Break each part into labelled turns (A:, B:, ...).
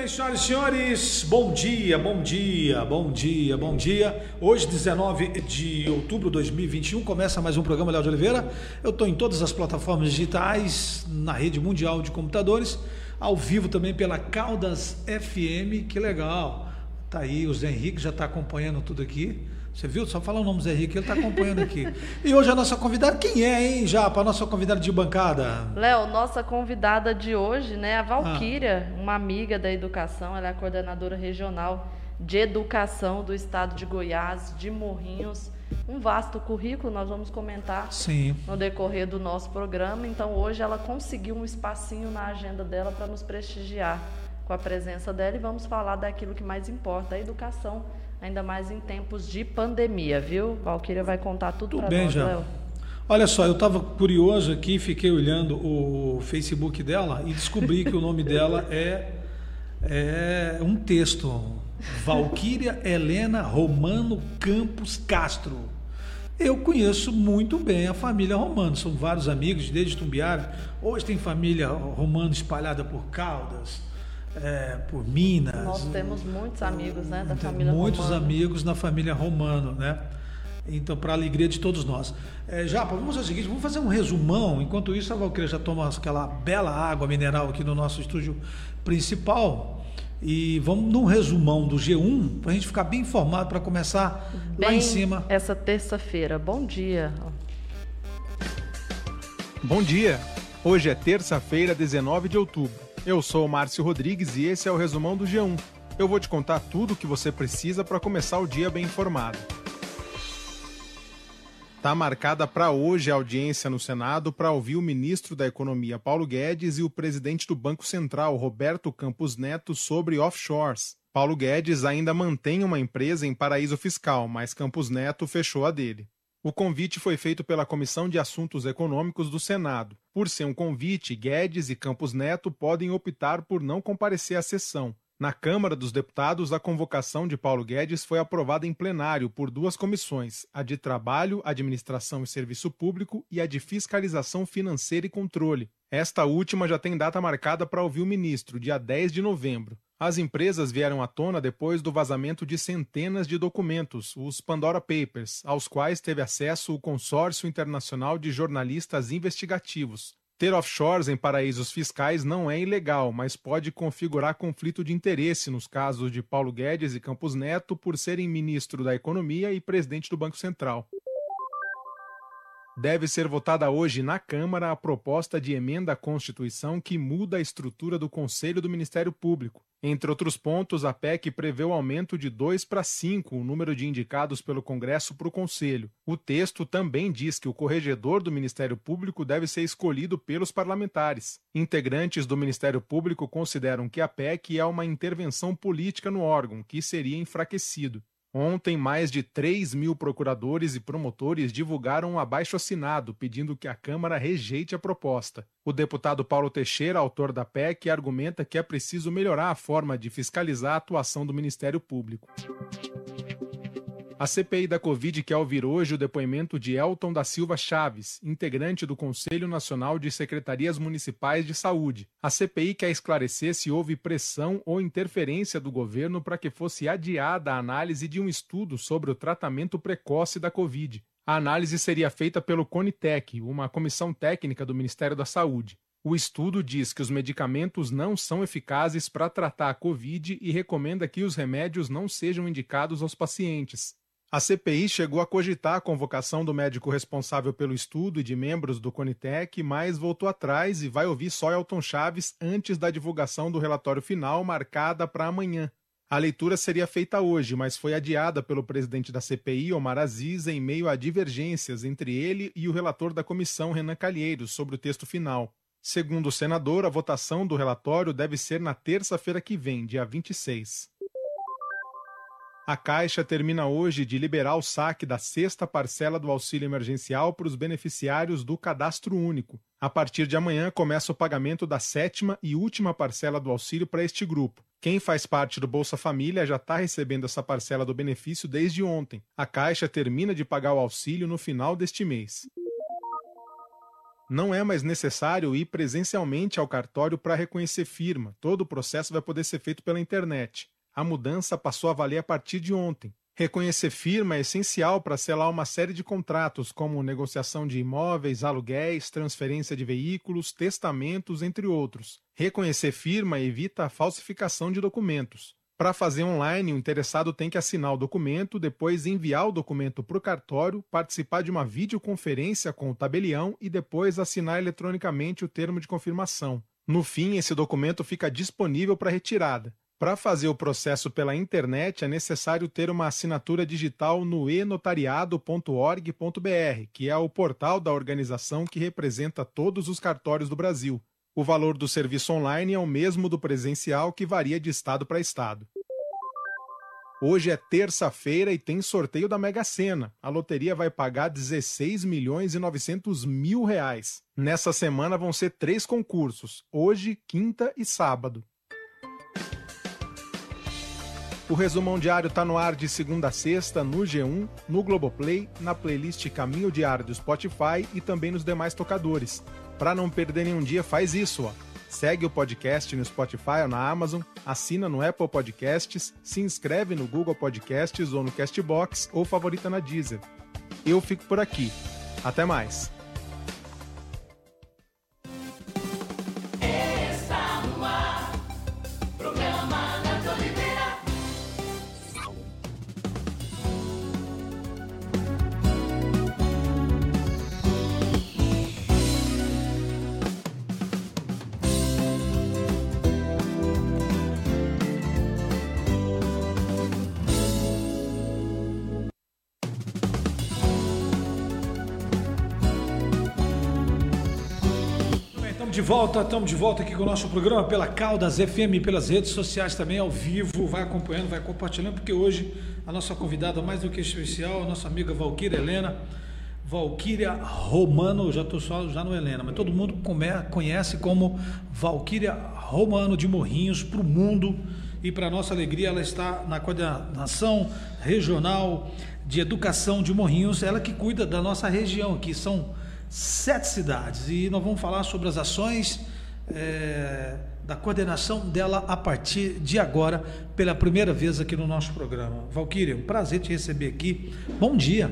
A: bem, senhoras e senhores, bom dia, bom dia, bom dia, bom dia. Hoje, 19 de outubro de 2021, começa mais um programa Léo de Oliveira. Eu estou em todas as plataformas digitais, na rede mundial de computadores, ao vivo também pela Caldas FM, que legal. Tá aí, o Zé Henrique já está acompanhando tudo aqui. Você viu? Só falar o nome do Zé Henrique, ele está acompanhando aqui. E hoje a nossa convidada, quem é, hein, já? Para a nossa convidada de bancada.
B: Léo, nossa convidada de hoje, né, a
A: Ah.
B: Valquíria, uma amiga da educação, ela é a coordenadora regional de educação do estado de Goiás, de Morrinhos. Um vasto currículo, nós vamos comentar
A: Sim.
B: no decorrer do nosso programa. Então, hoje ela conseguiu um espacinho na agenda dela para nos prestigiar com a presença dela e vamos falar daquilo que mais importa, a educação, ainda mais em tempos de pandemia, viu? Valquíria vai contar tudo
A: Tudo
B: para nós,
A: já.
B: Léo.
A: Olha só, eu estava curioso aqui, fiquei olhando o Facebook dela e descobri que o nome dela é, é um texto. Valquíria Helena Romano Campos Castro. Eu conheço muito bem a família Romano, são vários amigos desde Tumbiara. Hoje tem família Romano espalhada por Caldas, é, por Minas.
B: Nós temos muitos amigos, né, da família
A: muitos
B: Romano.
A: amigos na família Romano, né? Então, para a alegria de todos nós. É, Japa, vamos fazer o seguinte, vamos fazer um resumão. Enquanto isso, a Valquíria já toma aquela bela água mineral aqui no nosso estúdio principal. E vamos num resumão do G1, para a gente ficar bem informado, para começar lá
B: Bem
A: em cima.
B: Essa terça-feira. Bom dia.
C: Bom dia! Hoje é terça-feira, 19 de outubro. Eu sou o Márcio Rodrigues e esse é o resumão do G1. Eu vou te contar tudo o que você precisa para começar o dia bem informado. Está marcada para hoje a audiência no Senado para ouvir o ministro da Economia, Paulo Guedes, e o presidente do Banco Central, Roberto Campos Neto, sobre offshores. Paulo Guedes ainda mantém uma empresa em paraíso fiscal, mas Campos Neto fechou a dele. O convite foi feito pela Comissão de Assuntos Econômicos do Senado. Por ser um convite, Guedes e Campos Neto podem optar por não comparecer à sessão. Na Câmara dos Deputados, a convocação de Paulo Guedes foi aprovada em plenário por duas comissões: a de Trabalho, Administração e Serviço Público e a de Fiscalização Financeira e Controle. Esta última já tem data marcada para ouvir o ministro, dia 10 de novembro. As empresas vieram à tona depois do vazamento de centenas de documentos, os Pandora Papers, aos quais teve acesso o Consórcio Internacional de Jornalistas Investigativos. Ter offshores em paraísos fiscais não é ilegal, mas pode configurar conflito de interesse nos casos de Paulo Guedes e Campos Neto por serem ministro da Economia e presidente do Banco Central. Deve ser votada hoje na Câmara a proposta de emenda à Constituição que muda a estrutura do Conselho do Ministério Público. Entre outros pontos, a PEC prevê o aumento de 2 para 5 o número de indicados pelo Congresso para o Conselho. O texto também diz que o corregedor do Ministério Público deve ser escolhido pelos parlamentares. Integrantes do Ministério Público consideram que a PEC é uma intervenção política no órgão, que seria enfraquecido. Ontem, mais de 3 mil procuradores e promotores divulgaram um abaixo-assinado pedindo que a Câmara rejeite a proposta. O deputado Paulo Teixeira, autor da PEC, argumenta que é preciso melhorar a forma de fiscalizar a atuação do Ministério Público. A CPI da Covid quer ouvir hoje o depoimento de Elton da Silva Chaves, integrante do Conselho Nacional de Secretarias Municipais de Saúde. A CPI quer esclarecer se houve pressão ou interferência do governo para que fosse adiada a análise de um estudo sobre o tratamento precoce da Covid. A análise seria feita pelo CONITEC, uma comissão técnica do Ministério da Saúde. O estudo diz que os medicamentos não são eficazes para tratar a Covid e recomenda que os remédios não sejam indicados aos pacientes. A CPI chegou a cogitar a convocação do médico responsável pelo estudo e de membros do Conitec, mas voltou atrás e vai ouvir só Elton Chaves antes da divulgação do relatório final, marcada para amanhã. A leitura seria feita hoje, mas foi adiada pelo presidente da CPI, Omar Aziz, em meio a divergências entre ele e o relator da comissão, Renan Calheiros, sobre o texto final. Segundo o senador, a votação do relatório deve ser na terça-feira que vem, dia 26. A Caixa termina hoje de liberar o saque da sexta parcela do auxílio emergencial para os beneficiários do Cadastro Único. A partir de amanhã começa o pagamento da sétima e última parcela do auxílio para este grupo. Quem faz parte do Bolsa Família já está recebendo essa parcela do benefício desde ontem. A Caixa termina de pagar o auxílio no final deste mês. Não é mais necessário ir presencialmente ao cartório para reconhecer firma. Todo o processo vai poder ser feito pela internet. A mudança passou a valer a partir de ontem. Reconhecer firma é essencial para selar uma série de contratos, como negociação de imóveis, aluguéis, transferência de veículos, testamentos, entre outros. Reconhecer firma evita a falsificação de documentos. Para fazer online, o interessado tem que assinar o documento, depois enviar o documento para o cartório, participar de uma videoconferência com o tabelião e depois assinar eletronicamente o termo de confirmação. No fim, esse documento fica disponível para retirada. Para fazer o processo pela internet é necessário ter uma assinatura digital no enotariado.org.br, que é o portal da organização que representa todos os cartórios do Brasil. O valor do serviço online é o mesmo do presencial, que varia de estado para estado. Hoje é terça-feira e tem sorteio da Mega Sena. A loteria vai pagar 16 milhões e 900 mil reais. Nessa semana vão ser três concursos, hoje, quinta e sábado. O resumão diário está no ar de segunda a sexta no G1, no Globoplay, na playlist Caminho Diário do Spotify e também nos demais tocadores. Para não perder nenhum dia, faz isso, ó. Segue o podcast no Spotify ou na Amazon, assina no Apple Podcasts, se inscreve no Google Podcasts ou no Castbox ou favorita na Deezer. Eu fico por aqui. Até mais.
A: Volta, estamos de volta aqui com o nosso programa pela Caldas FM, pelas redes sociais também, ao vivo. Vai acompanhando, vai compartilhando, porque hoje a nossa convidada mais do que especial, a nossa amiga Valquíria Helena. Valquíria Romano, já estou só já no Helena, mas todo mundo conhece como Valquíria Romano de Morrinhos para o mundo e para nossa alegria ela está na coordenação regional de educação de Morrinhos, ela que cuida da nossa região, que são sete cidades e nós vamos falar sobre as ações é, da coordenação dela a partir de agora, pela primeira vez aqui no nosso programa. Valquíria, um prazer te receber aqui. Bom dia.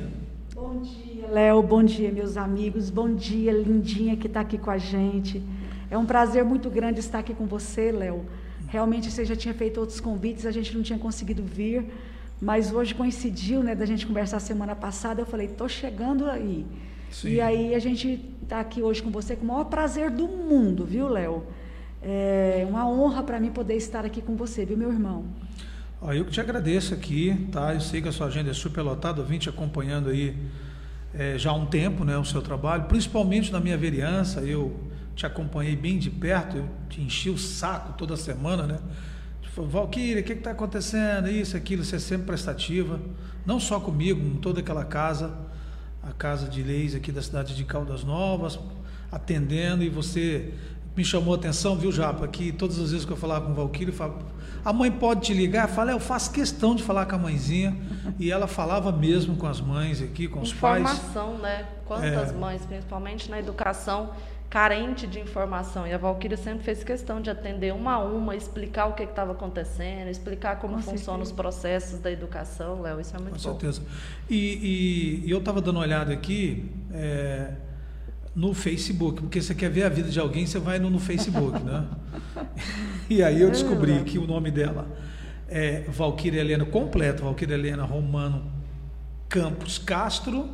D: Bom dia, Léo. Bom dia, meus amigos. Bom dia, lindinha que está aqui com a gente. É um prazer muito grande estar aqui com você, Léo. Realmente você já tinha feito outros convites, a gente não tinha conseguido vir, mas hoje coincidiu, né, da gente conversar semana passada. Eu falei, tô chegando aí. Sim. E aí a gente está aqui hoje com você com o maior prazer do mundo, viu, Léo? É uma honra para mim poder estar aqui com você, viu, meu irmão?
A: eu que te agradeço aqui, tá? Eu sei que a sua agenda é super lotada, eu vim te acompanhando aí é, já há um tempo, né, o seu trabalho, principalmente na minha vereança, eu te acompanhei bem de perto, eu te enchi o saco toda semana, né? Valquíria, o que está acontecendo? Isso, aquilo, você é sempre prestativa, não só comigo, com toda aquela casa, a casa de leis aqui da cidade de Caldas Novas, atendendo, e você me chamou a atenção, viu, Japa, que todas as vezes que eu falava com o Valquíria, eu falava, a mãe pode te ligar? Eu falei, eu faço questão de falar com a mãezinha, e ela falava mesmo com as mães aqui, com os pais.
B: Informação, né? Quantas
A: É.
B: mães, principalmente na educação, carente de informação. E a Valquíria sempre fez questão de atender uma a uma, explicar o que estava acontecendo, explicar como
D: Com
B: funcionam os
D: certeza.
B: processos da educação, Léo. Isso é muito
A: Com
B: bom.
A: certeza. E, e- e eu estava dando uma olhada aqui é, no Facebook, porque você quer ver a vida de alguém, você vai no, no Facebook, né? E aí eu descobri que o nome dela é Valquíria Helena, completo, Valquíria Helena Romano Campos Castro.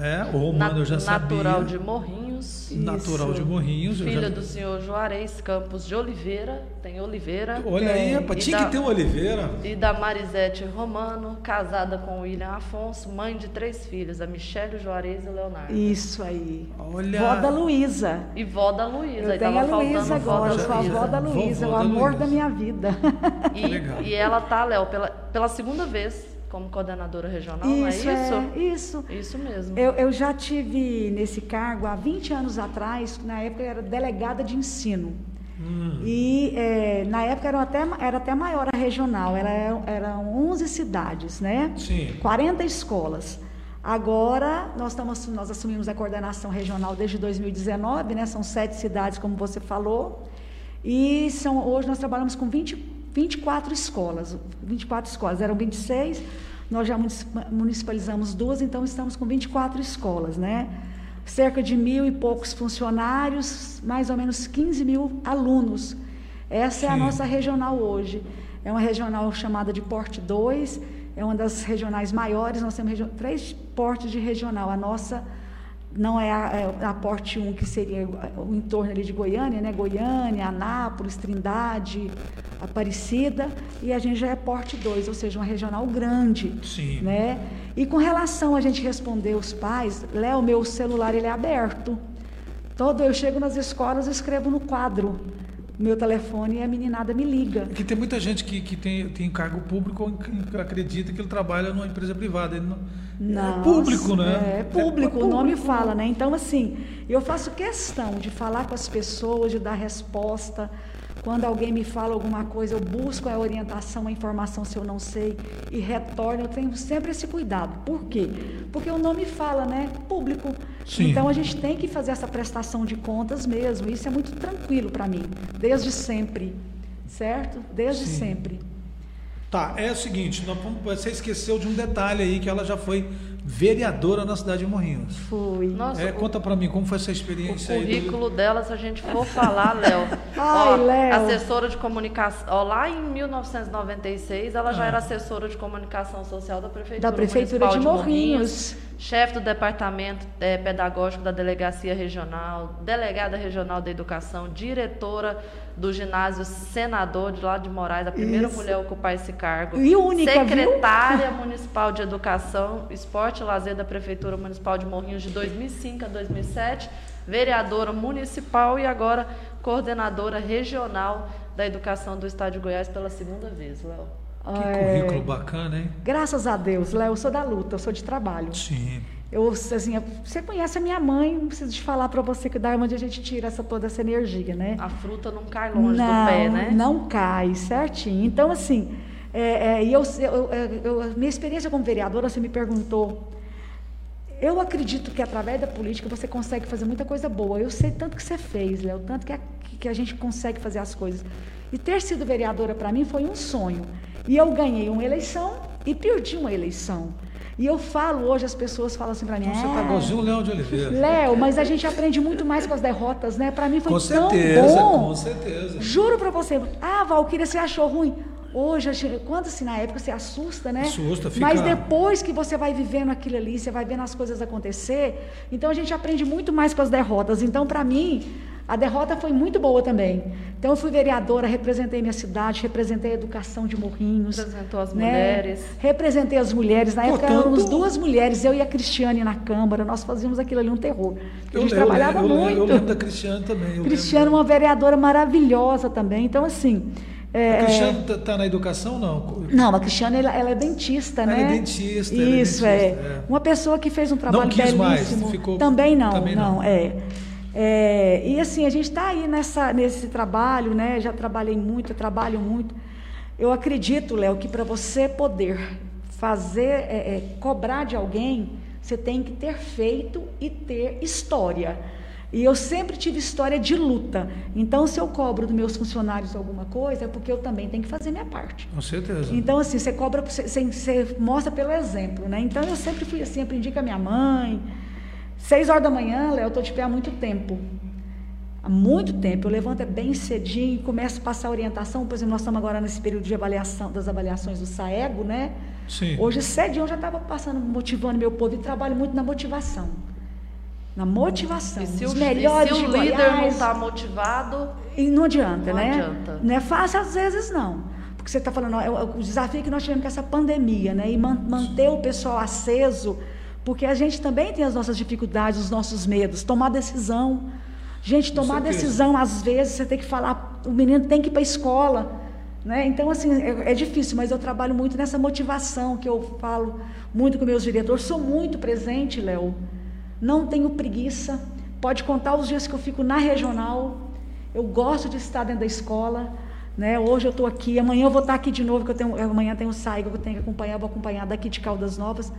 A: É, o Romano eu já
B: Natural
A: sabia.
B: de Morrinhos.
A: Natural
D: Isso.
A: de Morrinhos.
B: Filha
A: já-
B: do senhor Juarez Campos de Oliveira, tem Oliveira.
A: Olha aí,
B: É,
A: rapaz, tinha
B: da-
A: que ter um Oliveira.
B: E da Marisete Romano, casada com o William Afonso, mãe de três filhos, a Michele, Juarez e o Leonardo.
D: Isso aí.
A: Olha.
D: Vó da Luísa.
B: E vó da Luísa.
D: Eu tenho a Luísa
B: vó
D: agora,
B: da
D: eu sou a
B: Luísa.
D: avó da Luísa,
A: Vovó
D: o amor
A: Luísa.
D: da minha vida.
B: E,
A: Legal.
B: e ela tá, Léo, pela, pela segunda vez como coordenadora regional, não
D: isso,
B: é isso?
D: é, isso.
B: Isso mesmo.
D: Eu, eu já tive nesse cargo há 20 anos atrás, na época eu era delegada de ensino.
A: Hum.
D: E eh, na época era até, era até maior a regional, era, eram 11 cidades, né?
A: Sim.
D: 40 escolas. Agora nós, estamos, nós assumimos a coordenação regional desde 2019, né? São sete cidades, como você falou. E são, hoje nós trabalhamos com 20, 24 escolas. 24 escolas, eram 26, nós já municip- municipalizamos duas, então estamos com 24 escolas, né? Cerca de mil e poucos funcionários, mais ou menos 15 mil alunos. Essa é a
A: Sim.
D: nossa regional hoje. É uma regional chamada de Porte 2, é uma das regionais maiores, nós temos três portes de regional. A nossa não é a, é a Porte 1, que seria o entorno ali de Goiânia, né? Goiânia, Anápolis, Trindade, Aparecida, e a gente já é Porte 2, ou seja, uma regional grande.
A: Sim.
D: Né? E com relação a gente responder os pais, Léo, meu celular ele é aberto. Todo eu chego nas escolas, escrevo no quadro meu telefone e a meninada me liga.
A: Porque tem muita gente que, que tem, tem cargo público que acredita que ele trabalha numa empresa privada. Ele não,
D: Não,
A: é público, né?
D: É público, o nome
A: público.
D: fala, né? Então, assim, eu faço questão de falar com as pessoas, de dar resposta. Quando alguém me fala alguma coisa, eu busco a orientação, a informação se eu não sei e retorno. Eu tenho sempre esse cuidado. Por quê? Porque o nome fala, né? Público.
A: Sim.
D: Então a gente tem que fazer essa prestação de contas mesmo. Isso é muito tranquilo para mim, desde sempre. Certo? Desde
A: Sim.
D: sempre.
A: Tá, é o seguinte, você esqueceu de um detalhe aí, que ela já foi vereadora na cidade de Morrinhos.
D: Fui.
B: Nossa,
A: É,
B: o-
A: conta pra mim, como foi essa
B: O
A: experiência aí? do-
B: currículo dela, se a gente for falar, Léo.
D: Ai, Léo.
B: Assessora de comunicação. Ó, lá em 1996, ela já
A: Ah.
B: era assessora de comunicação social da Prefeitura,
D: Da Prefeitura
B: Municipal
D: de Morrinhos.
B: Chefe do Departamento eh, Pedagógico da Delegacia Regional, delegada regional da Educação, diretora do ginásio Senador de lá de Moraes, a primeira
D: Isso.
B: mulher a ocupar esse cargo.
D: E única, viu?
B: Secretária Municipal de Educação, Esporte e Lazer da Prefeitura Municipal de Morrinhos de 2005 a 2007, vereadora municipal e agora coordenadora regional da educação do Estado de Goiás pela segunda vez, Léo.
A: Que
D: É,
A: currículo bacana, hein?
D: Graças a Deus, Léo, eu sou da luta, eu sou de trabalho.
A: Sim.
D: Eu, assim, você conhece a minha mãe, não preciso de falar para você que da onde a gente tira essa, toda essa energia, né?
B: A fruta não cai longe
D: não,
B: do pé, né?
D: não cai, certinho. Então, assim, é, é, e eu, eu, eu- minha experiência como vereadora, você me perguntou. Eu acredito que através da política você consegue fazer muita coisa boa. Eu sei tanto que você fez, Léo, tanto que a, que a gente consegue fazer as coisas. E ter sido vereadora para mim foi um sonho. E eu ganhei uma eleição e perdi uma eleição. E eu falo hoje, as pessoas falam assim para mim.
A: Então você tá
D: "Ah,
A: igualzinho o Léo de Oliveira.
D: Léo, mas a gente aprende muito mais com as derrotas, né? Para mim foi
A: Com
D: tão
A: certeza,
D: bom.
A: com certeza.
D: Juro pra você. Ah, Valquíria, você achou ruim? Hoje, quando assim, na época você assusta, né?
A: Assusta, fica-
D: Mas depois que você vai vivendo aquilo ali, você vai vendo as coisas acontecer, então a gente aprende muito mais com as derrotas. Então, para mim, a derrota foi muito boa também. Então, eu fui vereadora, representei minha cidade, representei a educação de Morrinhos.
B: Representou as
D: né?
B: mulheres.
D: Representei as mulheres. Na época
A: Portanto-
D: éramos duas mulheres, eu e a Cristiane na Câmara. Nós fazíamos aquilo ali um terror. A
A: Eu,
D: gente
A: eu,
D: trabalhava
A: eu, eu,
D: muito.
A: eu lembro da Cristiane também. lembro.
D: uma vereadora maravilhosa também. Então, assim, É,
A: a Cristiane está tá na educação, não?
D: Não, a Cristiane ela, ela é dentista,
A: Ela
D: né?
A: é dentista, ela é
D: Isso,
A: dentista,
D: é.
A: é.
D: Uma pessoa que fez um trabalho
A: quis mais,
D: belíssimo.
A: ficou-
D: Também não,
A: também não.
D: não, é. É, E assim, a gente está aí nessa, nesse trabalho, né? Já trabalhei muito, eu trabalho muito. Eu acredito, Léo, que para você poder fazer, é, é, cobrar de alguém, você tem que ter feito e ter história. E eu sempre tive história de luta. Então, se eu cobro dos meus funcionários alguma coisa, é porque eu também tenho que fazer minha parte.
A: Com certeza.
D: Então, assim, você cobra, você, você- você mostra pelo exemplo, né? Então, eu sempre fui assim, aprendi com a minha mãe. Seis horas da manhã, Léo, eu estou de pé há muito tempo. Há muito tempo. Eu levanto é bem cedinho, começo a passar orientação. Por exemplo, nós estamos agora nesse período de avaliação, das avaliações do SAEGO, né?
A: Sim.
D: Hoje, cedinho, eu já estava passando, motivando meu povo e trabalho muito na motivação. Na motivação.
B: E se o,
D: Os
B: e
D: melhores
B: se o
D: de
B: líder não
D: Goiás.
B: está motivado,
D: E não adianta,
B: Não
D: né?
B: adianta.
D: Não é fácil às vezes, não. Porque você está falando, ó, é o o desafio que nós tivemos com essa pandemia, né? E man- manter o pessoal aceso, porque a gente também tem as nossas dificuldades, os nossos medos. Tomar decisão. Gente, tomar decisão, às vezes, você tem que falar, o menino tem que ir para a escola. Né? Então, assim, é, é difícil, mas eu trabalho muito nessa motivação que eu falo muito com meus diretores. Sou muito presente, Léo. Não tenho preguiça. Pode contar os dias que eu fico na regional. Eu gosto de estar dentro da escola. Né? Hoje eu estou aqui, amanhã eu vou estar aqui de novo, que eu tenho, amanhã tem o SAIG que eu tenho que acompanhar, vou acompanhar daqui de Caldas Novas.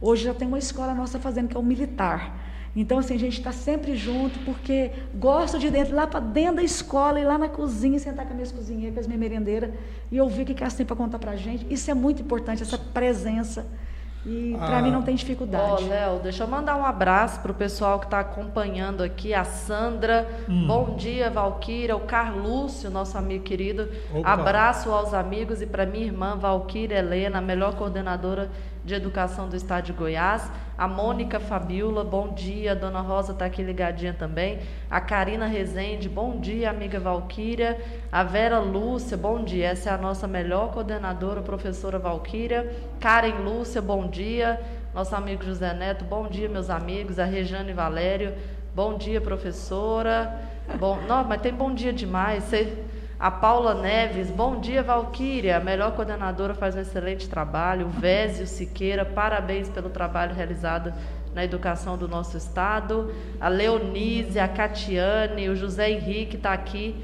D: Hoje já tem uma escola nossa fazendo, que é o militar. Então, assim, a gente está sempre junto, porque gosto de dentro, lá para dentro da escola, ir lá na cozinha, sentar com as minhas cozinheiras, com as minhas merendeiras, e ouvir o que elas têm para contar para a gente. Isso é muito importante, essa presença. E para
A: Ah.
D: mim não tem
B: Ó,
D: dificuldade.
B: Léo, deixa eu mandar um abraço pro pessoal que está acompanhando aqui, a Sandra.
A: Hum.
B: Bom dia, Valquíria, o Carlúcio, nosso amigo querido.
A: Opa.
B: Abraço aos amigos e para minha irmã Valquíria Helena, a melhor coordenadora de educação do estado de Goiás. A Mônica Fabiola, bom dia. A Dona Rosa está aqui ligadinha também. A Karina Rezende, bom dia, amiga Valquíria. A Vera Lúcia, bom dia. Essa é a nossa melhor coordenadora, professora Valquíria. Karen Lúcia, bom dia. Nosso amigo José Neto, bom dia, meus amigos. A Rejane Valério, bom dia, professora. Bom, não, mas tem bom dia demais. Você- a Paula Neves, bom dia, Valquíria. A melhor coordenadora faz um excelente trabalho. O Vésio Siqueira, parabéns pelo trabalho realizado na educação do nosso estado. A Leonise, a Catiane, o José Henrique está aqui,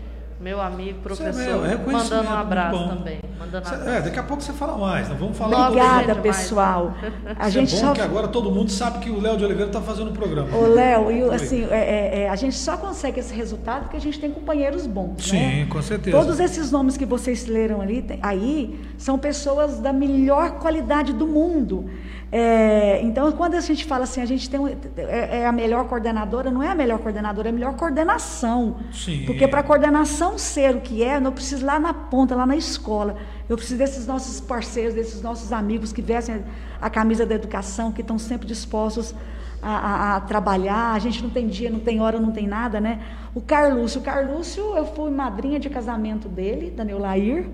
B: meu amigo, professor,
A: é, meu, é
B: mandando um abraço também. Mandando
A: Cê-
B: abraço.
A: É, daqui a pouco você fala mais, não vamos falar.
D: Obrigada, pessoal. A
A: Isso
D: gente
A: é bom
D: só
A: que agora todo mundo sabe que o Léo de Oliveira está fazendo o programa.
D: Ô, Léo, e o-
A: Oi.
D: assim, é, é, é, a gente só consegue esse resultado porque a gente tem companheiros bons.
A: Sim,
D: né?
A: com certeza.
D: Todos esses nomes que vocês leram ali, tem- aí são pessoas da melhor qualidade do mundo. É, então, quando a gente fala assim, a gente tem um- é, é a melhor coordenadora, não é a melhor coordenadora, é a melhor coordenação.
A: Sim.
D: Porque para a coordenação ser o que é, eu não preciso ir lá na ponta, lá na escola. Eu preciso desses nossos parceiros, desses nossos amigos que vestem a camisa da educação, que estão sempre dispostos a, a- a trabalhar. A gente não tem dia, não tem hora, não tem nada, né? O Carlúcio. O Carlúcio, eu fui madrinha de casamento dele, da Neulair,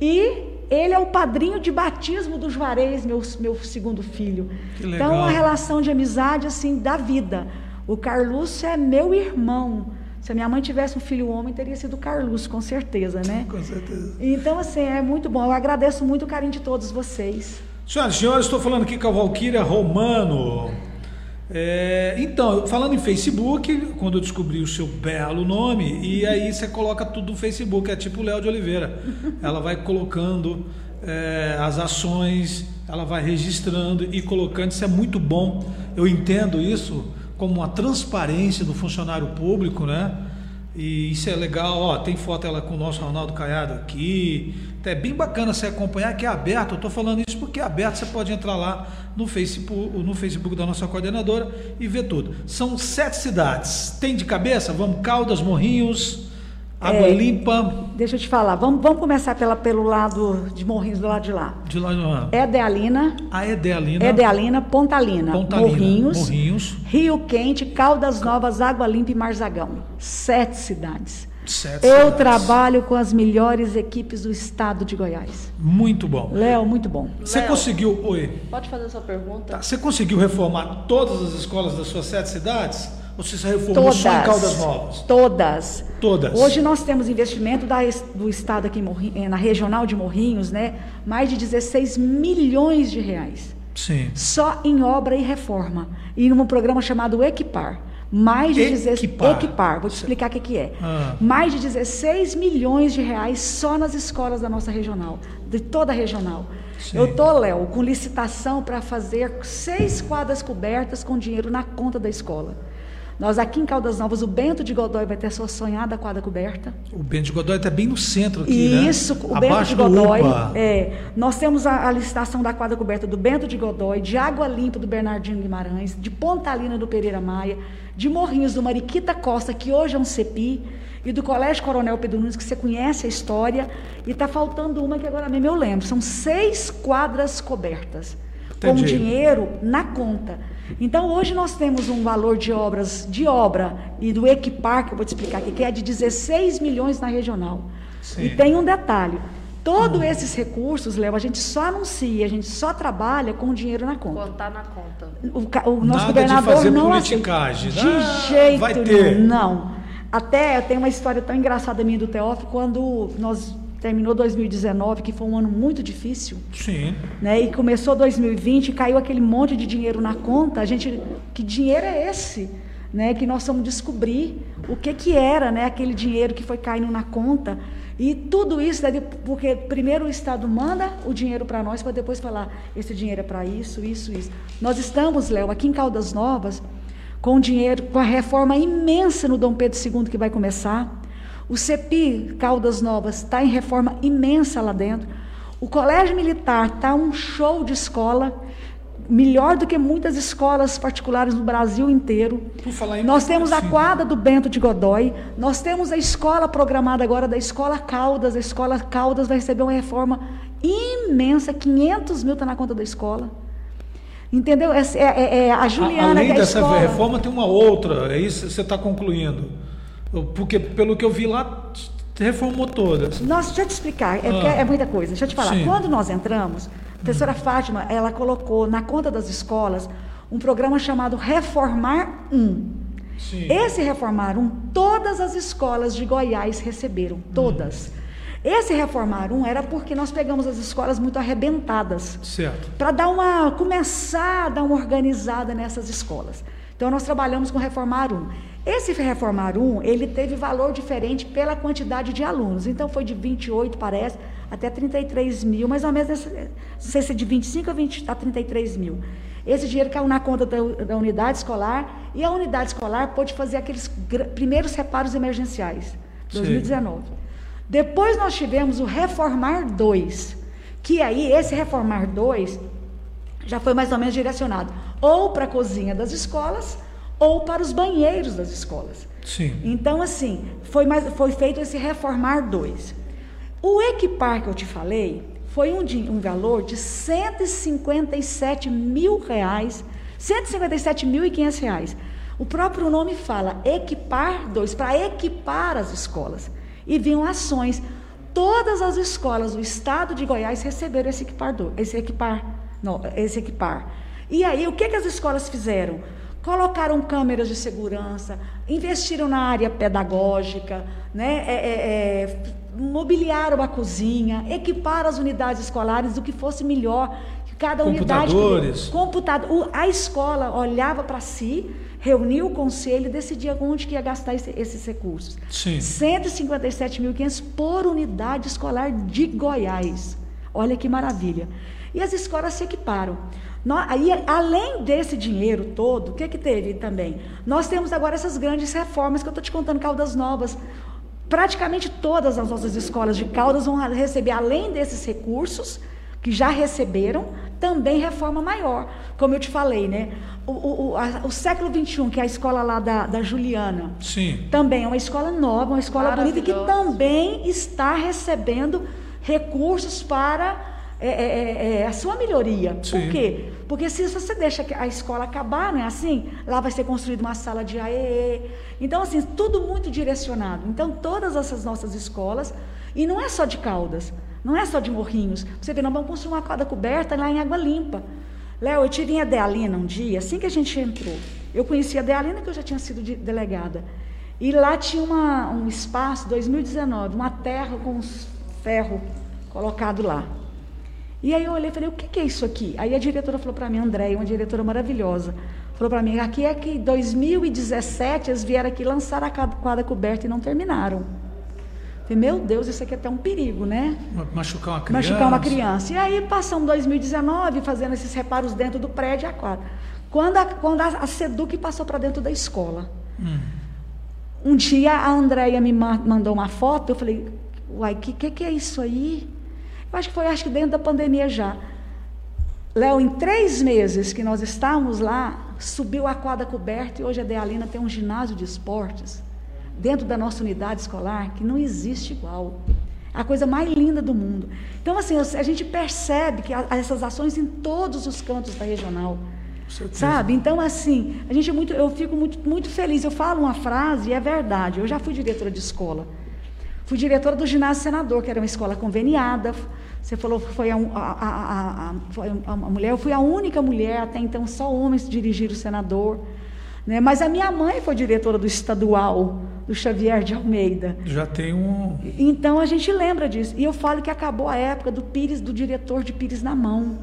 D: e ele é o padrinho de batismo do Juarez, meu, meu segundo filho. Então, uma relação de amizade, assim, da vida. O Carlúcio é meu irmão. Se a minha mãe tivesse um filho homem, teria sido o Carlúcio, com certeza, né?
A: Com certeza.
D: Então, assim, é muito bom. Eu agradeço muito o carinho de todos vocês.
A: Senhoras e senhores, estou falando aqui com a Valquíria Romano. É, então, falando em Facebook, quando eu descobri o seu belo nome, e aí você coloca tudo no Facebook, é tipo Léo de Oliveira. Ela vai colocando é, as ações, ela vai registrando e colocando, isso é muito bom. Eu entendo isso como uma transparência do funcionário público, né? E isso é legal, ó, tem foto ela com o nosso Ronaldo Caiado aqui. É bem bacana você acompanhar, que é aberto. Eu estou falando isso porque é aberto, você pode entrar lá no Facebook, no Facebook da nossa coordenadora e ver tudo. São sete cidades. Tem de cabeça? Vamos, Caldas, Morrinhos, Água
D: É.
A: Limpa,
D: Deixa eu te falar. Vamos, vamos começar pela, pelo lado de Morrinhos, do lado de lá.
A: de lá de
D: Edealina,
A: A Edealina,
D: Edealina, Pontalina,
A: Pontalina,
D: Morrinhos,
A: Morrinhos,
D: Rio Quente, Caldas Novas, Água Limpa e Marzagão. Sete cidades.
A: Sete
D: Eu trabalho com as melhores equipes do estado de Goiás.
A: Muito bom.
D: Léo, muito bom.
A: Você
B: Léo.
A: conseguiu, oi,
B: Pode fazer a sua pergunta?
A: Tá, Você conseguiu reformar todas as escolas das suas sete cidades? ou você se reformou
D: Todas.
A: só em Caldas Novas?
D: Todas.
A: Todas.
D: Hoje nós temos investimento da do Estado aqui eh, na regional de Morrinhos, né? Mais de 16 milhões de reais.
A: Sim.
D: Só em obra e reforma. E num programa chamado Equipar. Mais de 16
A: Equipar.
D: Equipar. Vou te explicar o que, que é.
A: Ah.
D: Mais de 16 milhões de reais só nas escolas da nossa regional, de toda a regional.
A: Sim.
D: Eu tô, Léo, com licitação para fazer seis quadras cobertas com dinheiro na conta da escola. Nós aqui em Caldas Novas, o Bento de Godói vai ter sua sonhada quadra coberta.
A: O Bento de Godoy está bem no centro aqui, né?
D: Isso, o Bento
A: Abaixo
D: de
A: do
D: Godói. É, nós temos a, a licitação da quadra coberta do Bento de Godói, de Água Limpa do Bernardino Guimarães, de Pontalina do Pereira Maia, de Morrinhos do Mariquita Costa, que hoje é um CEPI, e do Colégio Coronel Pedro Nunes, que você conhece a história, e está faltando uma que agora mesmo eu lembro. São seis quadras cobertas, com
A: Entendi.
D: dinheiro na conta. Então, hoje nós temos um valor de obras, de obra e do Equipar, que eu vou te explicar aqui, que é de 16 milhões na regional.
A: Sim.
D: E tem um detalhe: todos esses recursos, Léo, a gente só anuncia, a gente só trabalha com o dinheiro na conta.
B: Contar na conta.
D: O, o nosso
A: Nada de
D: governador
A: fazer
D: não aceita. De
A: Ah,
D: jeito
A: vai ter.
D: nenhum, não. Até eu tenho uma história tão engraçada minha do Teófilo, quando nós terminou 2019, que foi um ano muito difícil,
A: Sim.
D: né? E começou 2020, caiu aquele monte de dinheiro na conta. A gente, que dinheiro é esse, né? Que nós vamos descobrir o que que era, né? Aquele dinheiro que foi caindo na conta. E tudo isso, né, porque primeiro o Estado manda o dinheiro para nós, para depois falar, esse dinheiro é para isso, isso, isso. Nós estamos, Léo, aqui em Caldas Novas, com dinheiro, com a reforma imensa no Dom Pedro II que vai começar. O CEPI Caldas Novas está em reforma imensa lá dentro. O Colégio Militar está um show de escola, melhor do que muitas escolas particulares no Brasil inteiro.
A: Por falar em
D: Nós temos a quadra do Bento de Godói, nós temos a escola programada agora da Escola Caldas. A Escola Caldas vai receber uma reforma imensa, 500 mil está na conta da escola. Entendeu? É, é- é- a Juliana,
A: Além
D: que é a
A: dessa
D: escola.
A: reforma, tem uma outra. É isso que você está concluindo. Porque, pelo que eu vi lá, reformou todas.
D: Nossa, deixa eu te explicar, é,
A: Ah.
D: é muita coisa. Deixa eu te falar.
A: Sim.
D: Quando nós entramos, a professora Fátima, ela colocou na conta das escolas um programa chamado Reformar 1.
A: Sim.
D: Esse Reformar 1, todas as escolas de Goiás receberam, todas. Esse Reformar 1 era porque nós pegamos as escolas muito arrebentadas
A: Certo.
D: para dar uma começar a dar uma organizada nessas escolas. Então nós trabalhamos com Reformar 1. Esse Reformar 1, ele teve valor diferente pela quantidade de alunos. Então foi de 28, parece, até 33 mil, mais ou menos, não sei se é de 25 a, 20, a 33 mil. Esse dinheiro caiu na conta da, da unidade escolar e a unidade escolar pôde fazer aqueles primeiros reparos emergenciais,
A: Sim.
D: 2019. Depois nós tivemos o Reformar 2, que aí esse Reformar 2 já foi mais ou menos direcionado ou para a cozinha das escolas ou para os banheiros das escolas.
A: Sim.
D: Então, assim, foi, mais, foi feito esse Reformar 2. O Equipar que eu te falei foi um, um valor de 157 mil reais, 157.500 reais. O próprio nome fala Equipar 2, para equipar as escolas. E vinham ações. Todas as escolas do estado de Goiás receberam esse Equipar 2, esse Equipar, não, esse Equipar. E aí, o que, que as escolas fizeram? Colocaram câmeras de segurança, investiram na área pedagógica, né? é, é, é, mobiliaram a cozinha, equiparam as unidades escolares do que fosse melhor. Cada unidade.
A: Computadores.
D: Computador. A escola olhava para si, reunia o conselho e decidia onde que ia gastar esse- esses recursos.
A: Sim.
D: 157.500 por unidade escolar de Goiás. Olha que maravilha. E as escolas se equiparam. Aí, além desse dinheiro todo, o que, que teve também? Nós temos agora essas grandes reformas que eu estou te contando, Caldas Novas. Praticamente todas as nossas escolas de Caldas vão receber, além desses recursos, que já receberam, também reforma maior. Como eu te falei, né? O, o, o, a- o século XXI, que é a escola lá da, da Juliana,
A: Sim.
D: também é uma escola nova, uma escola bonita que também está recebendo recursos para é, é, é, é, a sua melhoria.
A: Sim.
D: Por quê? Porque se você deixa a escola acabar, não é assim? Lá vai ser construída uma sala de AEE. Então, assim, tudo muito direcionado. Então, todas essas nossas escolas, e não é só de Caldas, não é só de Morrinhos. Você vê, nós vamos construir uma quadra coberta lá em Água Limpa. Léo, eu tive em Adealina um dia, assim que a gente entrou. Eu conhecia a Dealina, que eu já tinha sido de, delegada. E lá tinha uma, um espaço, 2019, uma terra com ferro colocado lá. E aí eu olhei e falei, o que, que é isso aqui? Aí a diretora falou para mim, Andréia, uma diretora maravilhosa, falou para mim, aqui é que em 2017 eles vieram aqui lançar a quadra coberta e não terminaram. Falei, meu Deus, isso aqui é até um perigo, né?
A: Machucar uma criança.
D: Machucar uma criança. E aí passamos 2019 fazendo esses reparos dentro do prédio e a quadra. Quando a, quando a, a Seduc passou para dentro da escola. Hum. Um dia a Andréia me mandou uma foto, eu falei, uai, o que, que, que é isso aí? Eu acho que foi acho que dentro da pandemia já. Léo, em três meses que nós estávamos lá, subiu a quadra coberta e hoje a Dealina tem um ginásio de esportes dentro da nossa unidade escolar que não existe igual. É a coisa mais linda do mundo. Então, assim, a gente percebe que essas ações em todos os cantos da regional. Sabe? Então, assim, a gente é muito, eu fico muito, muito feliz. Eu falo uma frase e é verdade. Eu já fui diretora de escola. Fui diretora do ginásio senador, que era uma escola conveniada. Você falou que foi a, a, a, a, mulher, eu fui a única mulher, até então só homens dirigiram o senador. Né? Mas a minha mãe foi diretora do estadual, do Xavier de Almeida.
A: Já tem um.
D: Então a gente lembra disso. E eu falo que acabou a época do Pires, do diretor de Pires na mão.